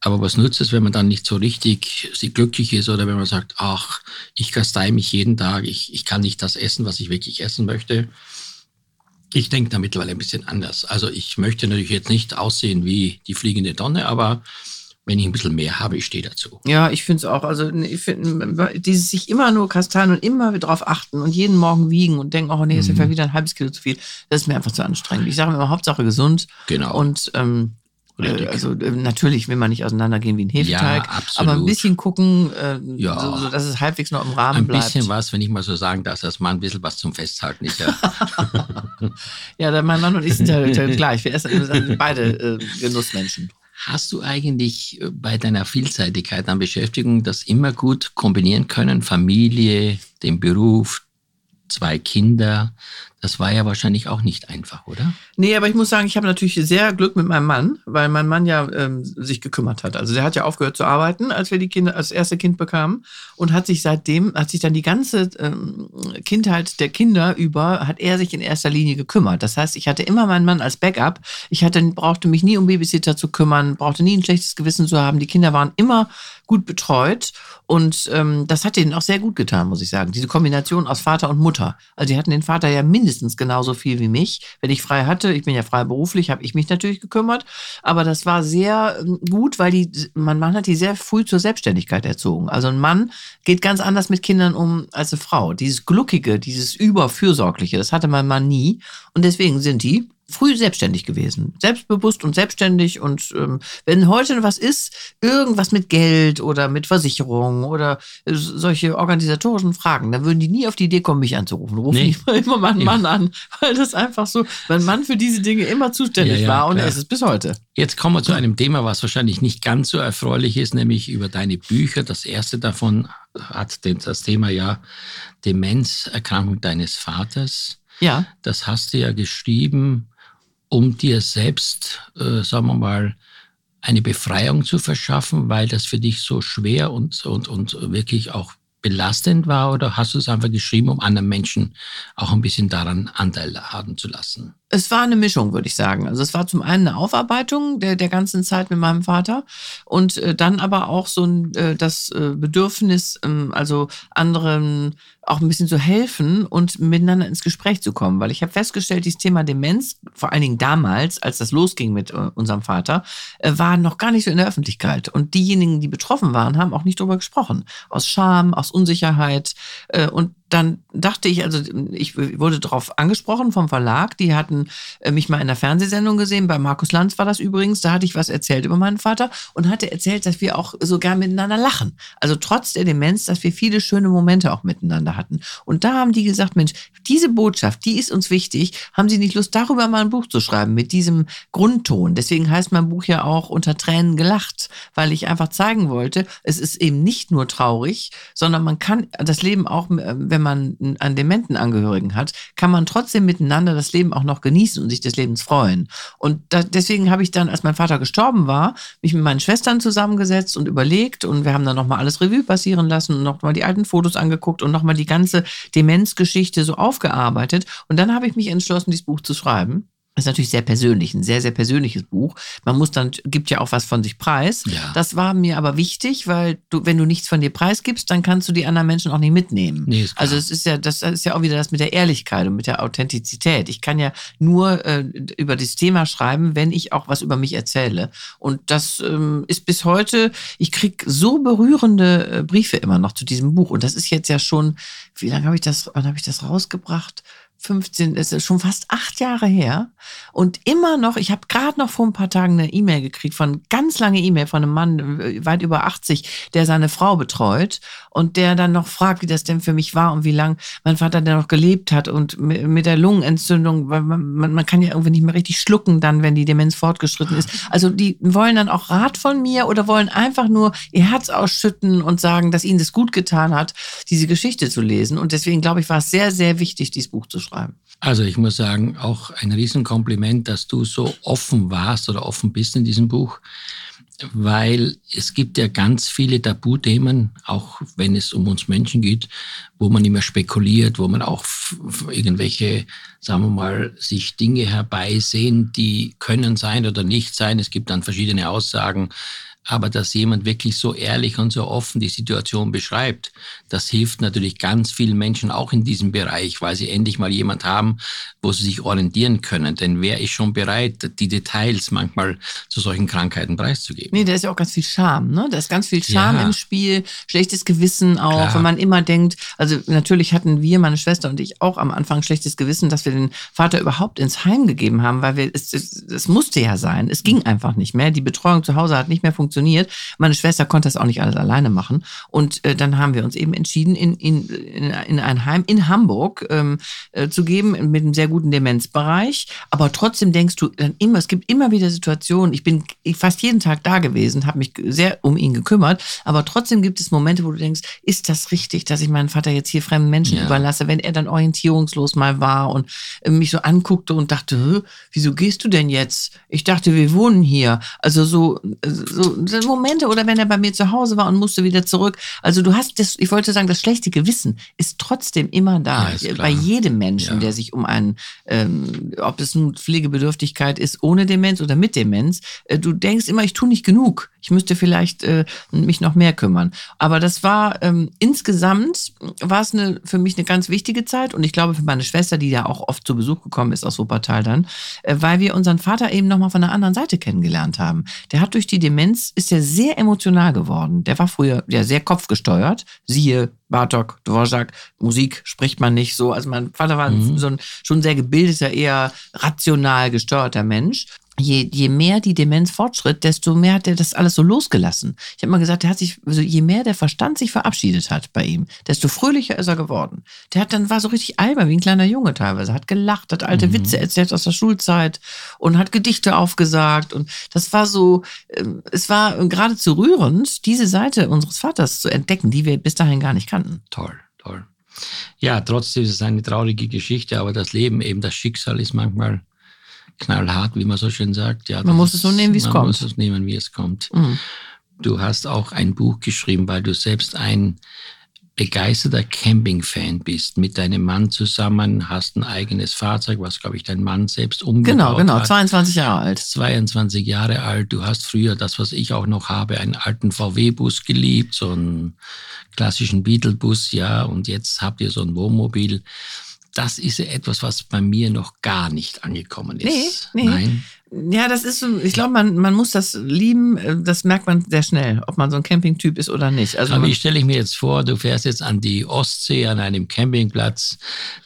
Speaker 3: Aber was nützt es, wenn man dann nicht so richtig glücklich ist oder wenn man sagt, ach, ich kastei mich jeden Tag, ich, ich kann nicht das essen, was ich wirklich essen möchte. Ich denke da mittlerweile ein bisschen anders. Also ich möchte natürlich jetzt nicht aussehen wie die fliegende Tonne, aber wenn ich ein bisschen mehr habe, ich stehe dazu.
Speaker 4: Ja, ich finde es auch. Also ich finde, dieses sich immer nur kasteien und immer drauf achten und jeden Morgen wiegen und denken, oh nee, ist
Speaker 3: Mhm.
Speaker 4: ja wieder ein halbes Kilo zu viel, das ist mir einfach zu anstrengend. Ich sage mir immer, Hauptsache gesund.
Speaker 3: Genau.
Speaker 4: Und ähm,
Speaker 3: Richtig.
Speaker 4: äh, also äh, natürlich will man nicht auseinandergehen wie ein Hefeteig,
Speaker 3: Ja, absolut.
Speaker 4: aber ein bisschen gucken, äh,
Speaker 3: Ja.
Speaker 4: so, so, dass es halbwegs noch im Rahmen
Speaker 3: ein
Speaker 4: bleibt.
Speaker 3: bisschen was, wenn ich mal so sagen darf, dass man ein bisschen was zum Festhalten ist. [LAUGHS] Ja.
Speaker 4: Ja, mein Mann und ich sind ja [LAUGHS] ja gleich. Wir essen wir sind beide äh, Genussmenschen.
Speaker 3: Hast du eigentlich äh, bei deiner Vielseitigkeit an Beschäftigung das immer gut kombinieren können? Familie, den Beruf, zwei Kinder. Das war ja wahrscheinlich auch nicht einfach, oder?
Speaker 4: Nee, aber ich muss sagen, ich habe natürlich sehr Glück mit meinem Mann, weil mein Mann ja ähm, sich gekümmert hat. Also der hat ja aufgehört zu arbeiten, als wir die Kinder, als erste Kind bekamen und hat sich seitdem, hat sich dann die ganze ähm, Kindheit der Kinder über, hat er sich in erster Linie gekümmert. Das heißt, ich hatte immer meinen Mann als Backup. Ich hatte, brauchte mich nie um Babysitter zu kümmern, brauchte nie ein schlechtes Gewissen zu haben. Die Kinder waren immer gut betreut und ähm, das hat denen auch sehr gut getan, muss ich sagen. Diese Kombination aus Vater und Mutter. Also die hatten den Vater ja mindestens genauso viel wie mich. Wenn ich frei hatte, ich bin ja frei beruflich, habe ich mich natürlich gekümmert. Aber das war sehr ähm, gut, weil die, mein Mann hat die sehr früh zur Selbstständigkeit erzogen. Also ein Mann geht ganz anders mit Kindern um als eine Frau. Dieses Gluckige, dieses Überfürsorgliche, das hatte mein Mann nie. Und deswegen sind die früh selbstständig gewesen. Selbstbewusst und selbstständig. Und ähm, wenn heute was ist, irgendwas mit Geld oder mit Versicherung oder äh, solche organisatorischen Fragen, dann würden die nie auf die Idee kommen, mich anzurufen. Rufen
Speaker 3: Nee.
Speaker 4: die immer meinen Mann an, weil das einfach so, mein Mann für diese Dinge immer zuständig
Speaker 3: Ja, ja,
Speaker 4: war und
Speaker 3: klar.
Speaker 4: ist es bis heute.
Speaker 3: Jetzt kommen wir zu einem Thema, was wahrscheinlich nicht ganz so erfreulich ist, nämlich über deine Bücher. Das erste davon hat den- das Thema ja Demenzerkrankung deines Vaters.
Speaker 4: Ja.
Speaker 3: Das hast du ja geschrieben, um dir selbst, äh, sagen wir mal, eine Befreiung zu verschaffen, weil das für dich so schwer und, und, und wirklich auch belastend war? Oder hast du es einfach geschrieben, um anderen Menschen auch ein bisschen daran Anteil haben zu lassen?
Speaker 4: Es war eine Mischung, würde ich sagen. Also es war zum einen eine Aufarbeitung der, der ganzen Zeit mit meinem Vater und äh, dann aber auch so ein, äh, das äh, Bedürfnis, ähm, also anderen auch ein bisschen zu helfen und miteinander ins Gespräch zu kommen. Weil ich habe festgestellt, dieses Thema Demenz, vor allen Dingen damals, als das losging mit äh, unserem Vater, äh, war noch gar nicht so in der Öffentlichkeit. Und diejenigen, die betroffen waren, haben auch nicht darüber gesprochen. Aus Scham, aus Unsicherheit. Äh, und dann dachte ich, also ich wurde darauf angesprochen vom Verlag, die hatten äh, mich mal in der Fernsehsendung gesehen, bei Markus Lanz war das übrigens, da hatte ich was erzählt über meinen Vater und hatte erzählt, dass wir auch so gern miteinander lachen. Also trotz der Demenz, dass wir viele schöne Momente auch miteinander hatten. Und da haben die gesagt, Mensch, diese Botschaft, die ist uns wichtig, haben Sie nicht Lust, darüber mal ein Buch zu schreiben, mit diesem Grundton. Deswegen heißt mein Buch ja auch unter Tränen gelacht, weil ich einfach zeigen wollte, es ist eben nicht nur traurig, sondern man kann das Leben auch, äh, wenn man einen dementen Angehörigen hat, kann man trotzdem miteinander das Leben auch noch genießen und sich des Lebens freuen. Und da, deswegen habe ich dann, als mein Vater gestorben war, mich mit meinen Schwestern zusammengesetzt und überlegt und wir haben dann nochmal alles Revue passieren lassen und nochmal die alten Fotos angeguckt und nochmal die ganze Demenzgeschichte so aufgearbeitet. Und dann habe ich mich entschlossen, dieses Buch zu schreiben. Das ist natürlich sehr persönlich, ein sehr, sehr persönliches Buch. Man muss dann, gibt ja auch was von sich preis.
Speaker 3: Ja.
Speaker 4: Das war mir aber wichtig, weil du, wenn du nichts von dir preisgibst, dann kannst du die anderen Menschen auch nicht mitnehmen.
Speaker 3: Nee,
Speaker 4: also es ist ja, das ist ja auch wieder das mit der Ehrlichkeit und mit der Authentizität. Ich kann ja nur äh, über das Thema schreiben, wenn ich auch was über mich erzähle. Und das ähm, ist bis heute, ich krieg so berührende äh, Briefe immer noch zu diesem Buch. Und das ist jetzt ja schon, wie lange habe ich das, wann habe ich das rausgebracht? 15, es ist schon fast acht Jahre her. Und immer noch, ich habe gerade noch vor ein paar Tagen eine E-Mail gekriegt, von ganz lange E-Mail von einem Mann, äh, weit über 80, der seine Frau betreut und der dann noch fragt, wie das denn für mich war und wie lang mein Vater denn noch gelebt hat und mi- mit der Lungenentzündung, weil man, man, kann ja irgendwie nicht mehr richtig schlucken dann, wenn die Demenz fortgeschritten ist. Also die wollen dann auch Rat von mir oder wollen einfach nur ihr Herz ausschütten und sagen, dass ihnen das gut getan hat, diese Geschichte zu lesen. Und deswegen glaube ich, war es sehr, sehr wichtig, dieses Buch zu schreiben.
Speaker 3: Also ich muss sagen, auch ein Riesenkompliment, dass du so offen warst oder offen bist in diesem Buch, weil es gibt ja ganz viele Tabuthemen, auch wenn es um uns Menschen geht, wo man immer spekuliert, wo man auch irgendwelche, sagen wir mal, sich Dinge herbeisehen, die können sein oder nicht sein. Es gibt dann verschiedene Aussagen. Aber dass jemand wirklich so ehrlich und so offen die Situation beschreibt, das hilft natürlich ganz vielen Menschen auch in diesem Bereich, weil sie endlich mal jemand haben, wo sie sich orientieren können. Denn wer ist schon bereit, die Details manchmal zu solchen Krankheiten preiszugeben?
Speaker 4: Nee, da ist ja auch ganz viel Scham, ne? Da ist ganz viel Scham
Speaker 3: Ja.
Speaker 4: im Spiel, schlechtes Gewissen auch,
Speaker 3: Klar.
Speaker 4: wenn man immer denkt, also natürlich hatten wir, meine Schwester und ich, auch am Anfang schlechtes Gewissen, dass wir den Vater überhaupt ins Heim gegeben haben, weil wir, es, es, es musste ja sein, es ging einfach nicht mehr. Die Betreuung zu Hause hat nicht mehr funktioniert. Meine Schwester konnte das auch nicht alles alleine machen. Und äh, dann haben wir uns eben entschieden, in, in, in, in ein Heim in Hamburg ähm, äh, zu geben, mit einem sehr guten Demenzbereich. Aber trotzdem denkst du dann immer, es gibt immer wieder Situationen, ich bin fast jeden Tag da gewesen, habe mich sehr um ihn gekümmert, aber trotzdem gibt es Momente, wo du denkst, ist das richtig, dass ich meinen Vater jetzt hier fremden Menschen
Speaker 3: Ja.
Speaker 4: überlasse, wenn er dann orientierungslos mal war und äh, mich so anguckte und dachte, "Hä, wieso gehst du denn jetzt? Ich dachte, wir wohnen hier. Also so, äh, so so Momente oder wenn er bei mir zu Hause war und musste wieder zurück. Also du hast das, ich wollte sagen, das schlechte Gewissen ist trotzdem immer da.
Speaker 3: Ja,
Speaker 4: bei jedem Menschen,
Speaker 3: Ja.
Speaker 4: der sich um einen, ähm, ob es nun Pflegebedürftigkeit ist ohne Demenz oder mit Demenz, äh, du denkst immer, ich tue nicht genug. Ich müsste vielleicht äh, mich noch mehr kümmern. Aber das war ähm, insgesamt war es eine, für mich eine ganz wichtige Zeit und ich glaube für meine Schwester, die ja auch oft zu Besuch gekommen ist aus Wuppertal dann, äh, weil wir unseren Vater eben nochmal von der anderen Seite kennengelernt haben. Der hat durch die Demenz, ist er sehr emotional geworden. Der war früher ja sehr kopfgesteuert. Siehe Bartok, Dvorak, Musik spricht man nicht so. Also mein Vater war
Speaker 3: Mhm.
Speaker 4: so ein schon sehr gebildeter, eher rational gesteuerter Mensch. Je, je mehr die Demenz fortschritt, desto mehr hat er das alles so losgelassen. Ich habe mal gesagt, der hat sich, also je mehr der Verstand sich verabschiedet hat bei ihm, desto fröhlicher ist er geworden. Der hat dann war so richtig albern, wie ein kleiner Junge teilweise, hat gelacht, hat alte Witze erzählt aus der Schulzeit und hat Gedichte aufgesagt und das war so, ähm, es war geradezu rührend, diese Seite unseres Vaters zu entdecken, die wir bis dahin gar nicht kannten.
Speaker 3: Toll, toll. Ja, trotzdem ist es eine traurige Geschichte, aber das Leben, eben das Schicksal ist manchmal knallhart, wie man so schön sagt. Ja,
Speaker 4: Man muss es so nehmen, wie es
Speaker 3: man
Speaker 4: kommt.
Speaker 3: muss es nehmen, wie es kommt.
Speaker 4: Mhm.
Speaker 3: Du hast auch ein Buch geschrieben, weil du selbst ein begeisterter Camping-Fan bist. Mit deinem Mann zusammen, hast ein eigenes Fahrzeug, was, glaube ich, dein Mann selbst umgebaut
Speaker 4: Genau, genau,
Speaker 3: hat.
Speaker 4: 22 Jahre alt.
Speaker 3: 22 Jahre alt. Du hast früher das, was ich auch noch habe, einen alten VW-Bus geliebt, so einen klassischen Beetle-Bus, ja. Und jetzt habt ihr so ein Wohnmobil. Das ist ja etwas, was bei mir noch gar nicht angekommen ist.
Speaker 4: Nee, nee.
Speaker 3: Nein.
Speaker 4: Ja, das ist so, ich glaube, man, man muss das lieben, äh, das merkt man sehr schnell, ob man so ein Campingtyp ist oder nicht. Also
Speaker 3: Aber wie stelle ich mir jetzt vor, du fährst jetzt an die Ostsee an einem Campingplatz.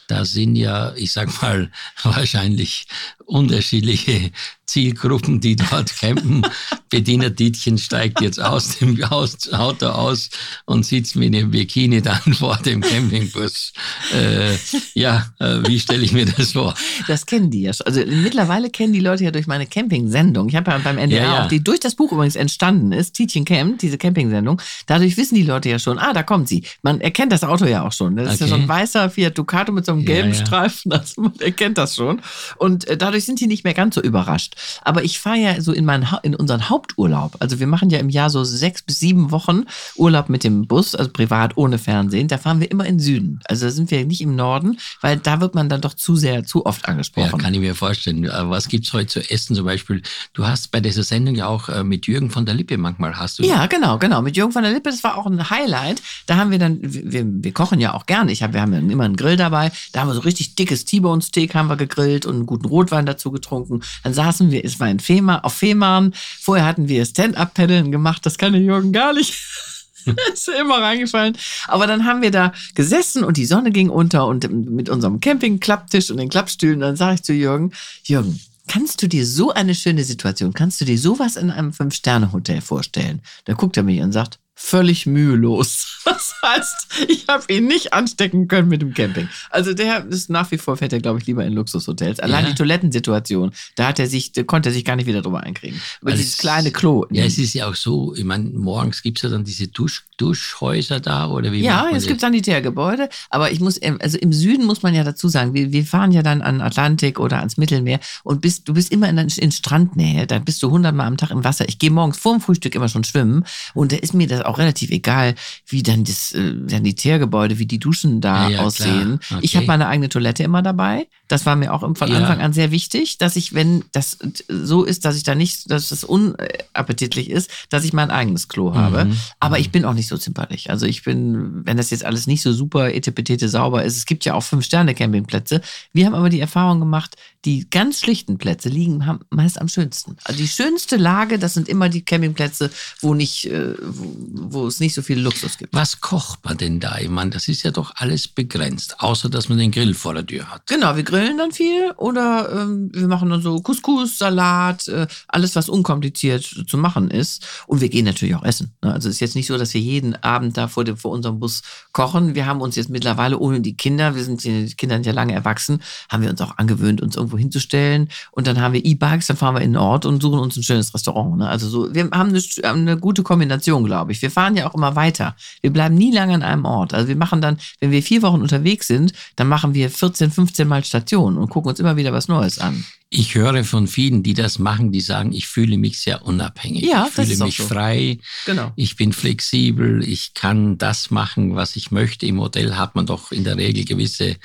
Speaker 3: Da sind ja, ich sag mal, [LAUGHS] wahrscheinlich unterschiedliche Zielgruppen, die dort [LAUGHS] campen. Bediener Dietchen steigt jetzt aus dem [LAUGHS] Auto aus und sitzt mit einem Bikini dann vor dem Campingbus. Äh, ja, äh, wie stelle ich mir das vor?
Speaker 4: das kennen die ja schon. Also mittlerweile kennen die Leute ja durch meine Camping-Sendung. Ich habe ja beim NDR
Speaker 3: Ja, ja.
Speaker 4: auch, die durch das Buch übrigens entstanden ist, Tietjen Camp, diese Camping-Sendung. Dadurch wissen die Leute ja schon, ah, da kommt sie. Man erkennt das Auto ja auch schon. Das ist ja
Speaker 3: Okay.
Speaker 4: so ein weißer Fiat Ducato mit so einem gelben
Speaker 3: Ja, ja.
Speaker 4: Streifen. Also man erkennt das schon. Und äh, dadurch sind die nicht mehr ganz so überrascht. Aber ich fahre ja so in, meinen, Ha- in unseren Haupturlaub. Also wir machen ja im Jahr so sechs bis sieben Wochen Urlaub mit dem Bus, also privat ohne Fernsehen. Da fahren wir immer in Süden. Also da sind wir nicht im Norden, weil da wird man dann doch zu sehr, zu oft
Speaker 3: Ja,
Speaker 4: angesprochen.
Speaker 3: kann ich mir vorstellen. Was gibt's heute zu essen zum Beispiel? Du hast bei dieser Sendung ja auch äh, mit Jürgen von der Lippe manchmal hast du.
Speaker 4: Ja, genau, genau. Mit Jürgen von der Lippe, das war auch ein Highlight. Da haben wir dann, wir, wir kochen ja auch gerne. Ich hab, wir haben immer einen Grill dabei. Da haben wir so richtig dickes T-Bone Steak haben wir gegrillt und einen guten Rotwein dazu getrunken. Dann saßen wir, es war in Fehmarn, auf Fehmarn. Vorher hatten wir Stand-Up-Paddeln gemacht. Das kann der Jürgen gar nicht. [LAUGHS] [LAUGHS] ist immer reingefallen. Aber dann haben wir da gesessen und die Sonne ging unter und mit unserem Camping-Klapptisch und den Klappstühlen. Dann sage ich zu Jürgen, Jürgen, kannst du dir so eine schöne Situation, kannst du dir sowas in einem Fünf-Sterne-Hotel vorstellen? Da guckt er mich und sagt, völlig mühelos. [LAUGHS] Das heißt, ich habe ihn nicht anstecken können mit dem Camping. Also der ist nach wie vor, fährt er, glaube ich, lieber in Luxushotels. Allein
Speaker 3: Ja.
Speaker 4: die Toilettensituation, da hat er sich, da konnte er sich gar nicht wieder drüber einkriegen. Aber
Speaker 3: Weil
Speaker 4: dieses
Speaker 3: es-
Speaker 4: kleine Klo.
Speaker 3: Ja, es ist ja auch so, ich meine, morgens gibt's ja dann diese Dusch, Duschhäuser da oder wie
Speaker 4: Ja, es gibt Sanitärgebäude, aber ich muss, ähm, also im Süden muss man ja dazu sagen, wir, wir fahren ja dann an Atlantik oder ans Mittelmeer und bist, du bist immer in, in Strandnähe, da bist du hundertmal am Tag im Wasser. Ich gehe morgens vor dem Frühstück immer schon schwimmen und da ist mir das auch relativ egal, wie dann das äh, Sanitärgebäude, wie die Duschen da
Speaker 3: Ja, ja,
Speaker 4: aussehen.
Speaker 3: klar.
Speaker 4: Ich
Speaker 3: Okay.
Speaker 4: habe meine eigene Toilette immer dabei. Das war mir auch von
Speaker 3: Ja.
Speaker 4: Anfang an sehr wichtig, dass ich, wenn das so ist, dass ich da nicht, dass das unappetitlich ist, dass ich mein eigenes Klo habe.
Speaker 3: Mhm.
Speaker 4: Aber ich bin auch nicht so zimperlich. Also ich bin, wenn das jetzt alles nicht so super etepetete sauber ist, es gibt ja auch Fünf-Sterne-Campingplätze. Wir haben aber die Erfahrung gemacht, die ganz schlichten Plätze liegen haben meist am schönsten. Also die schönste Lage, das sind immer die Campingplätze, wo nicht, äh, wo, wo es nicht so viel Luxus gibt.
Speaker 3: Was kocht man denn da? Ich meine, das ist ja doch alles begrenzt, außer dass man den Grill vor der Tür hat.
Speaker 4: Genau, wir grillen dann viel oder ähm, wir machen dann so Couscous, Salat, äh, alles, was unkompliziert zu machen ist. Und wir gehen natürlich auch essen. Ne? Also es ist jetzt nicht so, dass wir jeden Abend da vor, dem, vor unserem Bus kochen. Wir haben uns jetzt mittlerweile ohne die Kinder, wir sind die Kinder sind ja lange erwachsen, haben wir uns auch angewöhnt, uns irgendwo hinzustellen. Und dann haben wir E-Bikes, dann fahren wir in den Ort und suchen uns ein schönes Restaurant. Ne? Also so, wir haben eine, eine gute Kombination, glaube ich. Wir fahren ja auch immer weiter. Wir bleiben nie lange an einem Ort. Also wir machen dann, wenn wir vier Wochen unterwegs sind, dann machen wir 14, 15 Mal Station und gucken uns immer wieder was Neues an.
Speaker 3: Ich höre von vielen, die das machen, die sagen, ich fühle mich sehr unabhängig.
Speaker 4: Ja,
Speaker 3: ich fühle mich
Speaker 4: so.
Speaker 3: frei.
Speaker 4: Genau.
Speaker 3: Ich bin flexibel. Ich kann das machen, was ich möchte. Im Hotel hat man doch in der Regel gewisse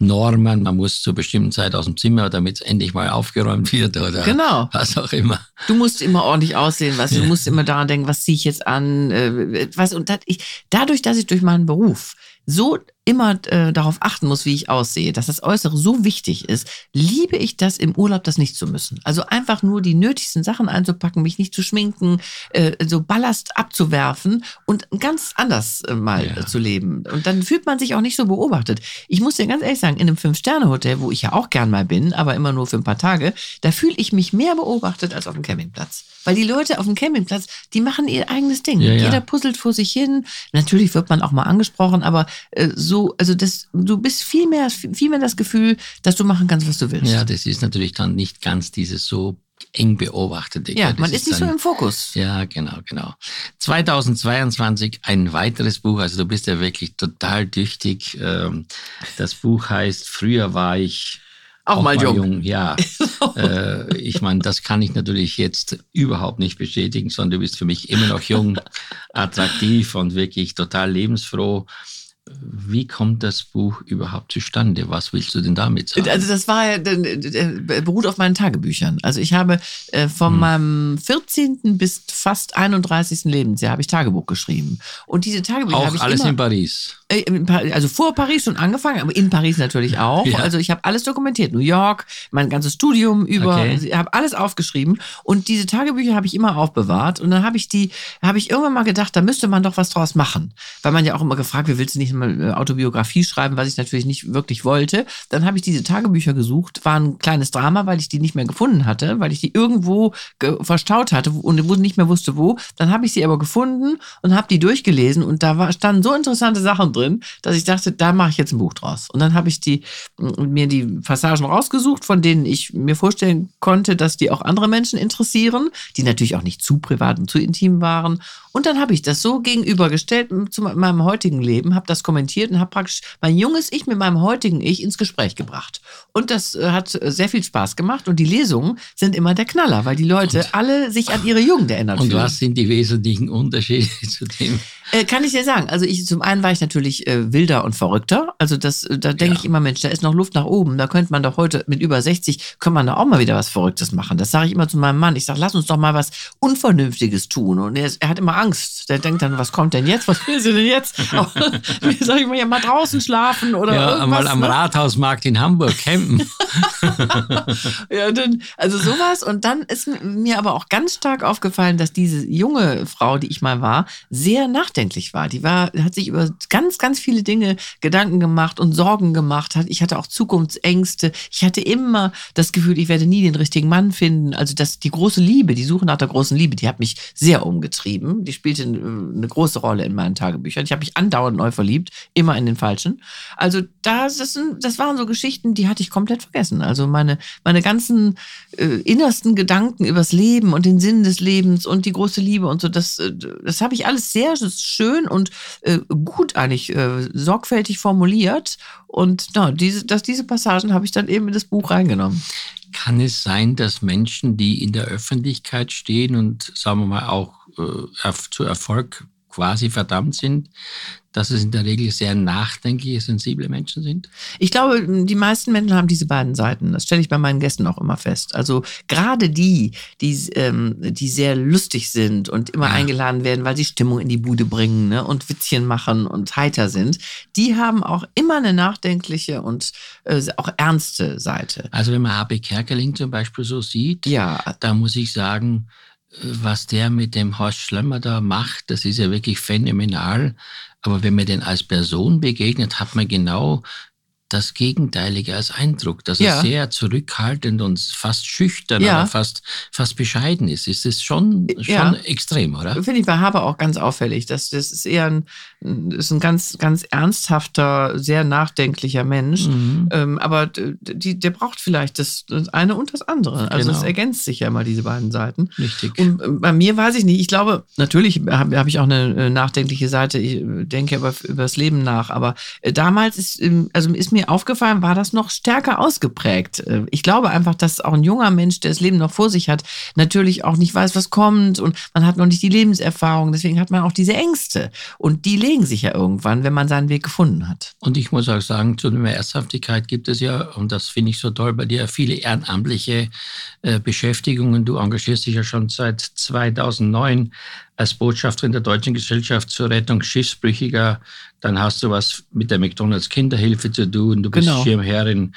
Speaker 3: Normen. Man muss zur bestimmten Zeit aus dem Zimmer, damit es endlich mal aufgeräumt wird oder
Speaker 4: Genau.
Speaker 3: was auch immer.
Speaker 4: Du musst immer ordentlich aussehen, weißt du, du musst immer daran denken, was ziehe ich jetzt an, äh, was und dat, ich, dadurch, dass ich durch meinen Beruf so immer äh, darauf achten muss, wie ich aussehe, dass das Äußere so wichtig ist, liebe ich das im Urlaub, das nicht zu müssen. Also einfach nur die nötigsten Sachen einzupacken, mich nicht zu schminken, äh, so Ballast abzuwerfen und ganz anders äh, mal
Speaker 3: Ja.
Speaker 4: zu leben. Und dann fühlt man sich auch nicht so beobachtet. Ich muss dir ganz ehrlich sagen, in einem Fünf-Sterne-Hotel, wo ich ja auch gern mal bin, aber immer nur für ein paar Tage, da fühle ich mich mehr beobachtet als auf dem Campingplatz. Weil die Leute auf dem Campingplatz, die machen ihr eigenes Ding.
Speaker 3: Ja, ja.
Speaker 4: Jeder puzzelt vor sich hin. Natürlich wird man auch mal angesprochen, aber äh, so, also das, du bist viel mehr, viel mehr das Gefühl, dass du machen kannst, was du willst.
Speaker 3: Ja, das ist natürlich dann nicht ganz dieses so eng beobachtete.
Speaker 4: Ja,
Speaker 3: Das
Speaker 4: man ist nicht so
Speaker 3: dann-
Speaker 4: im Fokus.
Speaker 3: Ja, genau, genau. 2022 ein weiteres Buch, also du bist ja wirklich total tüchtig. Ähm, Das Buch heißt Früher war ich
Speaker 4: Auch mal jung.
Speaker 3: Ja, [LAUGHS] äh, ich meine, das kann ich natürlich jetzt überhaupt nicht bestätigen, sondern du bist für mich immer noch jung, [LAUGHS] attraktiv und wirklich total lebensfroh. Wie kommt das Buch überhaupt zustande? Was willst du denn damit sagen?
Speaker 4: Also das war ja, äh, beruht auf meinen Tagebüchern. Also ich habe äh, von hm. meinem 14. bis fast 31. Lebensjahr habe ich Tagebuch geschrieben. Und diese Tagebücher habe ich
Speaker 3: alles
Speaker 4: immer,
Speaker 3: in Paris.
Speaker 4: Äh, also vor Paris schon angefangen, aber in Paris natürlich [LAUGHS] auch. Ja. Also ich habe alles dokumentiert. New York, mein ganzes Studium über, okay. also ich habe alles aufgeschrieben. Und diese Tagebücher habe ich immer aufbewahrt. Und dann habe ich die, habe ich irgendwann mal gedacht, da müsste man doch was draus machen. Weil man ja auch immer gefragt, wie willst du nicht mal äh, Autobiografie schreiben, was ich natürlich nicht wirklich wollte. Dann habe ich diese Tagebücher gesucht, war ein kleines Drama, weil ich die nicht mehr gefunden hatte, weil ich die irgendwo verstaut hatte und nicht mehr wusste wo. Dann habe ich sie aber gefunden und habe die durchgelesen und da war, standen so interessante Sachen drin, dass ich dachte, da mache ich jetzt ein Buch draus. Und dann habe ich die, mir die Passagen rausgesucht, von denen ich mir vorstellen konnte, dass die auch andere Menschen interessieren, die natürlich auch nicht zu privat und zu intim waren. Und dann habe ich das so gegenübergestellt zu meinem heutigen Leben, habe das kommentiert und habe praktisch mein junges Ich mit meinem heutigen Ich ins Gespräch gebracht. Und das äh, hat äh, sehr viel Spaß gemacht. Und die Lesungen sind immer der Knaller, weil die Leute und, alle sich an ihre Jugend erinnern.
Speaker 3: Und fühlen. was sind die wesentlichen Unterschiede [LAUGHS] zu dem?
Speaker 4: Äh, kann ich dir sagen. Also ich zum einen war ich natürlich äh, wilder und verrückter. Also das, da denke ja. ich immer, Mensch, da ist noch Luft nach oben. Da könnte man doch heute mit über 60, kann man da auch mal wieder was Verrücktes machen. Das sage ich immer zu meinem Mann. Ich sage, lass uns doch mal was Unvernünftiges tun. Und er, er, hat immer Angst. Der denkt dann, was kommt denn jetzt? Was will sie denn jetzt? [LAUGHS] Sag ich mal, ja mal draußen schlafen oder ja, irgendwas.
Speaker 3: mal am ne? Rathausmarkt in Hamburg campen. [LAUGHS]
Speaker 4: ja, dann, also sowas. Und dann ist mir aber auch ganz stark aufgefallen, dass diese junge Frau, die ich mal war, sehr nachdenklich war. Die war, hat sich über ganz, ganz viele Dinge Gedanken gemacht und Sorgen gemacht. Ich hatte auch Zukunftsängste. Ich hatte immer das Gefühl, ich werde nie den richtigen Mann finden. Also das, die große Liebe, die Suche nach der großen Liebe, die hat mich sehr umgetrieben. Die spielte eine große Rolle in meinen Tagebüchern. Ich habe mich andauernd neu verliebt, immer in den Falschen. Also das, das, das waren so Geschichten, die hatte ich komplett vergessen. Also meine, meine ganzen äh, innersten Gedanken übers Leben und den Sinn des Lebens und die große Liebe und so, das, äh, das habe ich alles sehr schön und äh, gut eigentlich äh, sorgfältig formuliert. Und na, diese, dass diese Passagen habe ich dann eben in das Buch reingenommen.
Speaker 3: Kann es sein, dass Menschen, die in der Öffentlichkeit stehen und sagen wir mal auch äh, zu Erfolg quasi verdammt sind, dass es in der Regel sehr nachdenkliche, sensible Menschen sind?
Speaker 4: Ich glaube, die meisten Menschen haben diese beiden Seiten. Das stelle ich bei meinen Gästen auch immer fest. Also gerade die, die, ähm, die sehr lustig sind und immer ja. eingeladen werden, weil sie Stimmung in die Bude bringen ne, und Witzchen machen und heiter sind, die haben auch immer eine nachdenkliche und äh, auch ernste Seite.
Speaker 3: Also wenn man H.B. Kerkeling zum Beispiel so sieht, ja. da muss ich sagen, was der mit dem Horst Schlemmer da macht, das ist ja wirklich phänomenal. Aber wenn man den als Person begegnet, hat man genau das Gegenteilige als Eindruck, dass ja. er sehr zurückhaltend und fast schüchtern ja. oder fast, fast bescheiden ist. Ist das schon, schon ja. extrem, oder?
Speaker 4: Finde ich bei Haber auch ganz auffällig. Das, das ist eher ein, ist ein ganz, ganz ernsthafter, sehr nachdenklicher Mensch. Mhm. Ähm, aber die, der braucht vielleicht das, das eine und das andere. Also genau. es ergänzt sich ja immer diese beiden Seiten.
Speaker 3: Richtig.
Speaker 4: Und äh, bei mir weiß ich nicht. Ich glaube, natürlich habe hab ich auch eine äh, nachdenkliche Seite. Ich äh, denke aber über das Leben nach. Aber damals ist, ähm, also ist mir mir aufgefallen, war das noch stärker ausgeprägt. Äh, ich glaube einfach, dass auch ein junger Mensch, der das Leben noch vor sich hat, natürlich auch nicht weiß, was kommt und man hat noch nicht die Lebenserfahrung. Deswegen hat man auch diese Ängste. Und die legen sich ja irgendwann, wenn man seinen Weg gefunden hat.
Speaker 3: Und ich muss auch sagen, zu einer Ernsthaftigkeit gibt es ja, und das finde ich so toll bei dir, viele ehrenamtliche äh, Beschäftigungen. Du engagierst dich ja schon seit 2009 als Botschafterin der Deutschen Gesellschaft zur Rettung Schiffsbrüchiger. Dann hast du was mit der McDonalds Kinderhilfe zu tun. Du bist genau. Schirmherrin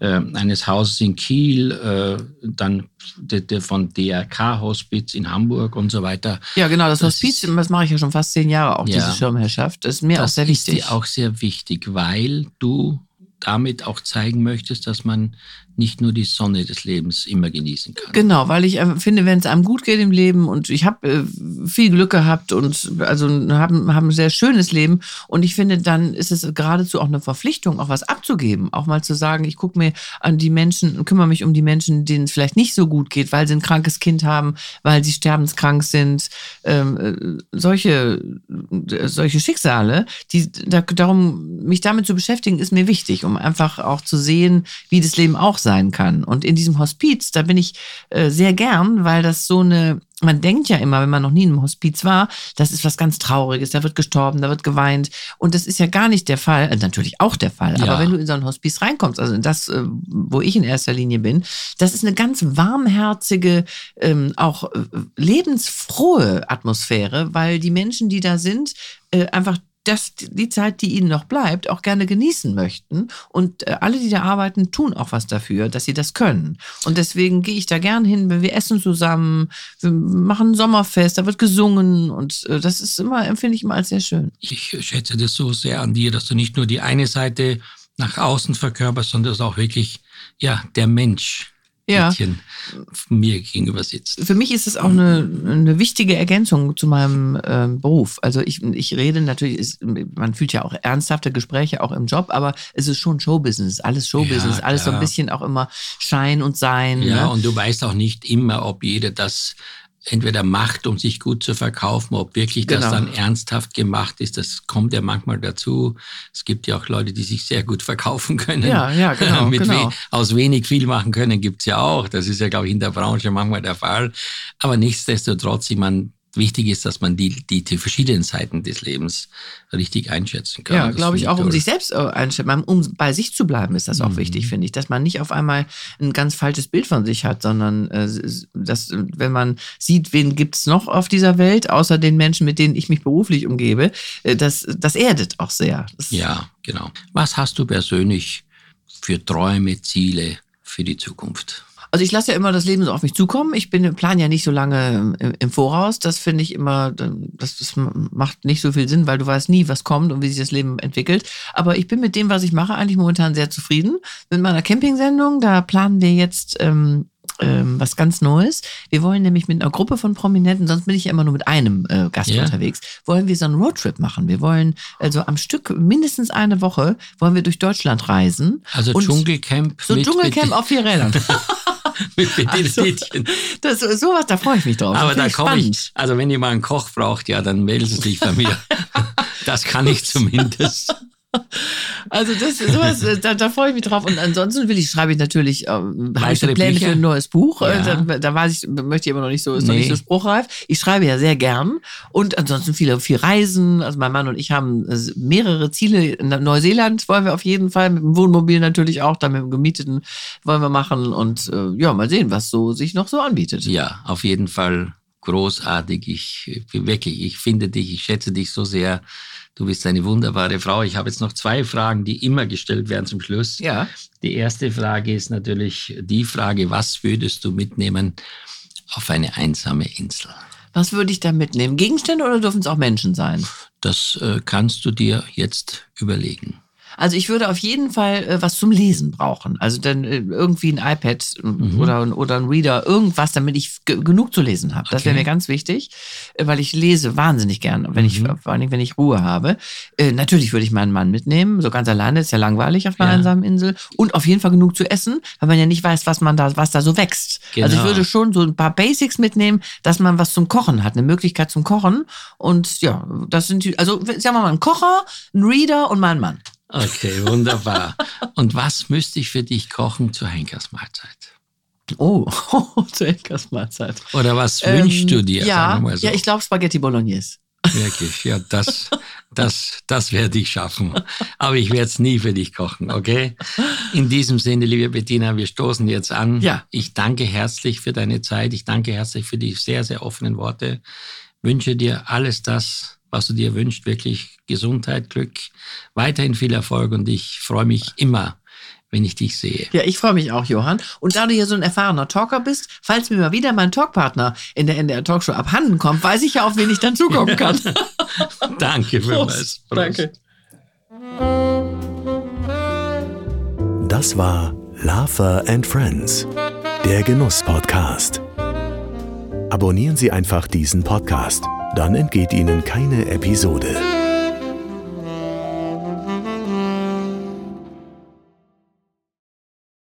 Speaker 3: äh, eines Hauses in Kiel, äh, dann de, de von DRK Hospiz in Hamburg und so weiter.
Speaker 4: Ja, genau, das, das Hospiz, ist, das mache ich ja schon fast zehn Jahre auch, ja, diese Schirmherrschaft. Das ist mir
Speaker 3: das
Speaker 4: auch sehr wichtig.
Speaker 3: Das ist dir auch sehr wichtig, weil du damit auch zeigen möchtest, dass man nicht nur die Sonne des Lebens immer genießen kann.
Speaker 4: Genau, weil ich äh, finde, wenn es einem gut geht im Leben und ich habe äh, viel Glück gehabt und also haben haben ein sehr schönes Leben und ich finde, dann ist es geradezu auch eine Verpflichtung, auch was abzugeben, auch mal zu sagen, ich gucke mir an die Menschen, kümmere mich um die Menschen, denen es vielleicht nicht so gut geht, weil sie ein krankes Kind haben, weil sie sterbenskrank sind, ähm, äh, solche solche Schicksale, die da, darum mich damit zu beschäftigen, ist mir wichtig, um einfach auch zu sehen, wie das Leben auch sein kann. Und in diesem Hospiz, da bin ich äh, sehr gern, weil das so eine, man denkt ja immer, wenn man noch nie in einem Hospiz war, das ist was ganz Trauriges, da wird gestorben, da wird geweint. Und das ist ja gar nicht der Fall, äh, natürlich auch der Fall,
Speaker 3: Ja.
Speaker 4: aber wenn du in so ein Hospiz reinkommst, also in das, äh, wo ich in erster Linie bin, das ist eine ganz warmherzige, ähm, auch äh, lebensfrohe Atmosphäre, weil die Menschen, die da sind, äh, einfach das, die Zeit, die ihnen noch bleibt, auch gerne genießen möchten. Und äh, alle, die da arbeiten, tun auch was dafür, dass sie das können. Und deswegen gehe ich da gern hin, wenn wir essen zusammen, wir machen ein Sommerfest, da wird gesungen und äh, das ist immer, empfinde ich immer als sehr schön.
Speaker 3: Ich schätze das so sehr an dir, dass du nicht nur die eine Seite nach außen verkörperst, sondern dass auch wirklich ja, der Mensch
Speaker 4: Ja.
Speaker 3: Mir gegenüber sitzt.
Speaker 4: Für mich ist es auch eine, eine wichtige Ergänzung zu meinem ähm, Beruf. Also ich, ich rede natürlich, ist, man fühlt ja auch ernsthafte Gespräche auch im Job, aber es ist schon Showbusiness, alles Showbusiness,
Speaker 3: Ja,
Speaker 4: alles so ein bisschen auch immer Schein und Sein.
Speaker 3: Ja,
Speaker 4: ne?
Speaker 3: und du weißt auch nicht immer, ob jeder das entweder macht, um sich gut zu verkaufen, ob wirklich das
Speaker 4: Genau.
Speaker 3: dann ernsthaft gemacht ist. Das kommt ja manchmal dazu. Es gibt ja auch Leute, die sich sehr gut verkaufen können.
Speaker 4: Ja, ja, [LAUGHS] genau,
Speaker 3: Mit
Speaker 4: genau.
Speaker 3: We aus wenig viel machen können gibt's ja auch. Das ist ja, glaube ich, in der Branche manchmal der Fall. Aber nichtsdestotrotz, ich meine, wichtig ist, dass man die, die, die verschiedenen Seiten des Lebens richtig einschätzen kann.
Speaker 4: Ja, glaube ich auch, um sich selbst äh, einstellen, um bei sich zu bleiben, ist das auch
Speaker 3: Mhm.
Speaker 4: wichtig, finde ich, dass man nicht auf einmal ein ganz falsches Bild von sich hat, sondern äh, dass, äh, wenn man sieht, wen gibt's noch auf dieser Welt, außer den Menschen, mit denen ich mich beruflich umgebe, das, das erdet auch sehr. Das,
Speaker 3: Ja, genau. Was hast du persönlich für Träume, Ziele für die Zukunft?
Speaker 4: Also ich lasse ja immer das Leben so auf mich zukommen. Ich bin plan ja nicht so lange im, im Voraus. Das finde ich immer, das, das macht nicht so viel Sinn, weil du weißt nie, was kommt und wie sich das Leben entwickelt. Aber ich bin mit dem, was ich mache, eigentlich momentan sehr zufrieden. Mit meiner Camping-Sendung, da planen wir jetzt ähm, ähm, was ganz Neues. Wir wollen nämlich mit einer Gruppe von Prominenten, sonst bin ich ja immer nur mit einem äh, Gast
Speaker 3: Ja.
Speaker 4: unterwegs, wollen wir so einen Roadtrip machen. Wir wollen also am Stück mindestens eine Woche wollen wir durch Deutschland reisen.
Speaker 3: Also Dschungelcamp
Speaker 4: So
Speaker 3: mit,
Speaker 4: Dschungelcamp auf vier Rädern. [LAUGHS]
Speaker 3: mit, [LAUGHS] mit
Speaker 4: Also,
Speaker 3: Mädchen.
Speaker 4: Das, sowas, da freue ich mich drauf.
Speaker 3: Aber da komme ich, also wenn jemand einen Koch braucht, ja, dann melden Sie sich bei mir. [LAUGHS] Das kann ich zumindest.
Speaker 4: Also das, sowas, äh, da, da freue ich mich drauf. Und ansonsten will ich, schreibe ich natürlich, ähm, habe ich so
Speaker 3: Weitere
Speaker 4: Pläne
Speaker 3: Bücher?
Speaker 4: für ein neues Buch. Äh,
Speaker 3: Ja.
Speaker 4: Da, da weiß ich, möchte ich aber noch nicht so, ist noch
Speaker 3: Nee.
Speaker 4: nicht so spruchreif. Ich schreibe ja sehr gern. Und ansonsten viele, viel Reisen. Also mein Mann und ich haben äh, mehrere Ziele. In Neuseeland wollen wir auf jeden Fall, mit dem Wohnmobil natürlich auch, dann mit dem Gemieteten wollen wir machen. Und äh, ja, mal sehen, was so sich noch so anbietet.
Speaker 3: Ja, auf jeden Fall großartig. Ich wirklich, ich finde dich, ich schätze dich so sehr. Du bist eine wunderbare Frau. Ich habe jetzt noch zwei Fragen, die immer gestellt werden zum Schluss.
Speaker 4: Ja.
Speaker 3: Die erste Frage ist natürlich die Frage, was würdest du mitnehmen auf eine einsame Insel?
Speaker 4: Was würde ich da mitnehmen? Gegenstände oder dürfen es auch Menschen sein?
Speaker 3: Das äh, kannst du dir jetzt überlegen.
Speaker 4: Also ich würde auf jeden Fall äh, was zum Lesen brauchen. Also dann äh, irgendwie ein iPad äh,
Speaker 3: Mhm.
Speaker 4: oder, ein- oder ein Reader, irgendwas, damit ich ge- genug zu lesen habe. Das wäre
Speaker 3: Okay.
Speaker 4: mir ganz wichtig, äh, weil ich lese wahnsinnig gern, wenn ich
Speaker 3: Mhm.
Speaker 4: vor allem wenn ich Ruhe habe. Äh, natürlich würde ich meinen Mann mitnehmen, so ganz alleine ist ja langweilig auf einer
Speaker 3: Ja.
Speaker 4: einsamen Insel und auf jeden Fall genug zu essen, weil man ja nicht weiß, was man da was da so wächst. Also ich
Speaker 3: Genau.
Speaker 4: würde schon so ein paar Basics mitnehmen, dass man was zum Kochen hat, eine Möglichkeit zum Kochen und ja, das sind die also sagen wir mal ein Kocher, ein Reader und mein Mann.
Speaker 3: Okay, wunderbar. Und was müsste ich für dich kochen zur Henkersmahlzeit?
Speaker 4: Oh, [LAUGHS] zur Henkersmahlzeit.
Speaker 3: Oder was
Speaker 4: Ähm,
Speaker 3: wünschst du dir?
Speaker 4: Ja,
Speaker 3: so?
Speaker 4: ja ich glaube Spaghetti Bolognese.
Speaker 3: Wirklich, ja, das, das, das werde ich schaffen. Aber ich werde es nie für dich kochen, okay? In diesem Sinne, liebe Bettina, wir stoßen jetzt an.
Speaker 4: Ja.
Speaker 3: Ich danke herzlich für deine Zeit. Ich danke herzlich für die sehr, sehr offenen Worte. Wünsche dir alles das, was du dir wünschst, wirklich Gesundheit, Glück, weiterhin viel Erfolg und ich freue mich immer, wenn ich dich sehe.
Speaker 4: Ja, ich freue mich auch, Johann. Und da du hier so ein erfahrener Talker bist, falls mir mal wieder mein Talkpartner in der NDR Talkshow abhanden kommt, weiß ich ja, auf wen ich dann zukommen kann. [LAUGHS]
Speaker 3: Danke vielmals. Prost.
Speaker 4: Danke.
Speaker 1: Das war Laugher and Friends, der Genuss-Podcast. Abonnieren Sie einfach diesen Podcast, dann entgeht Ihnen keine Episode.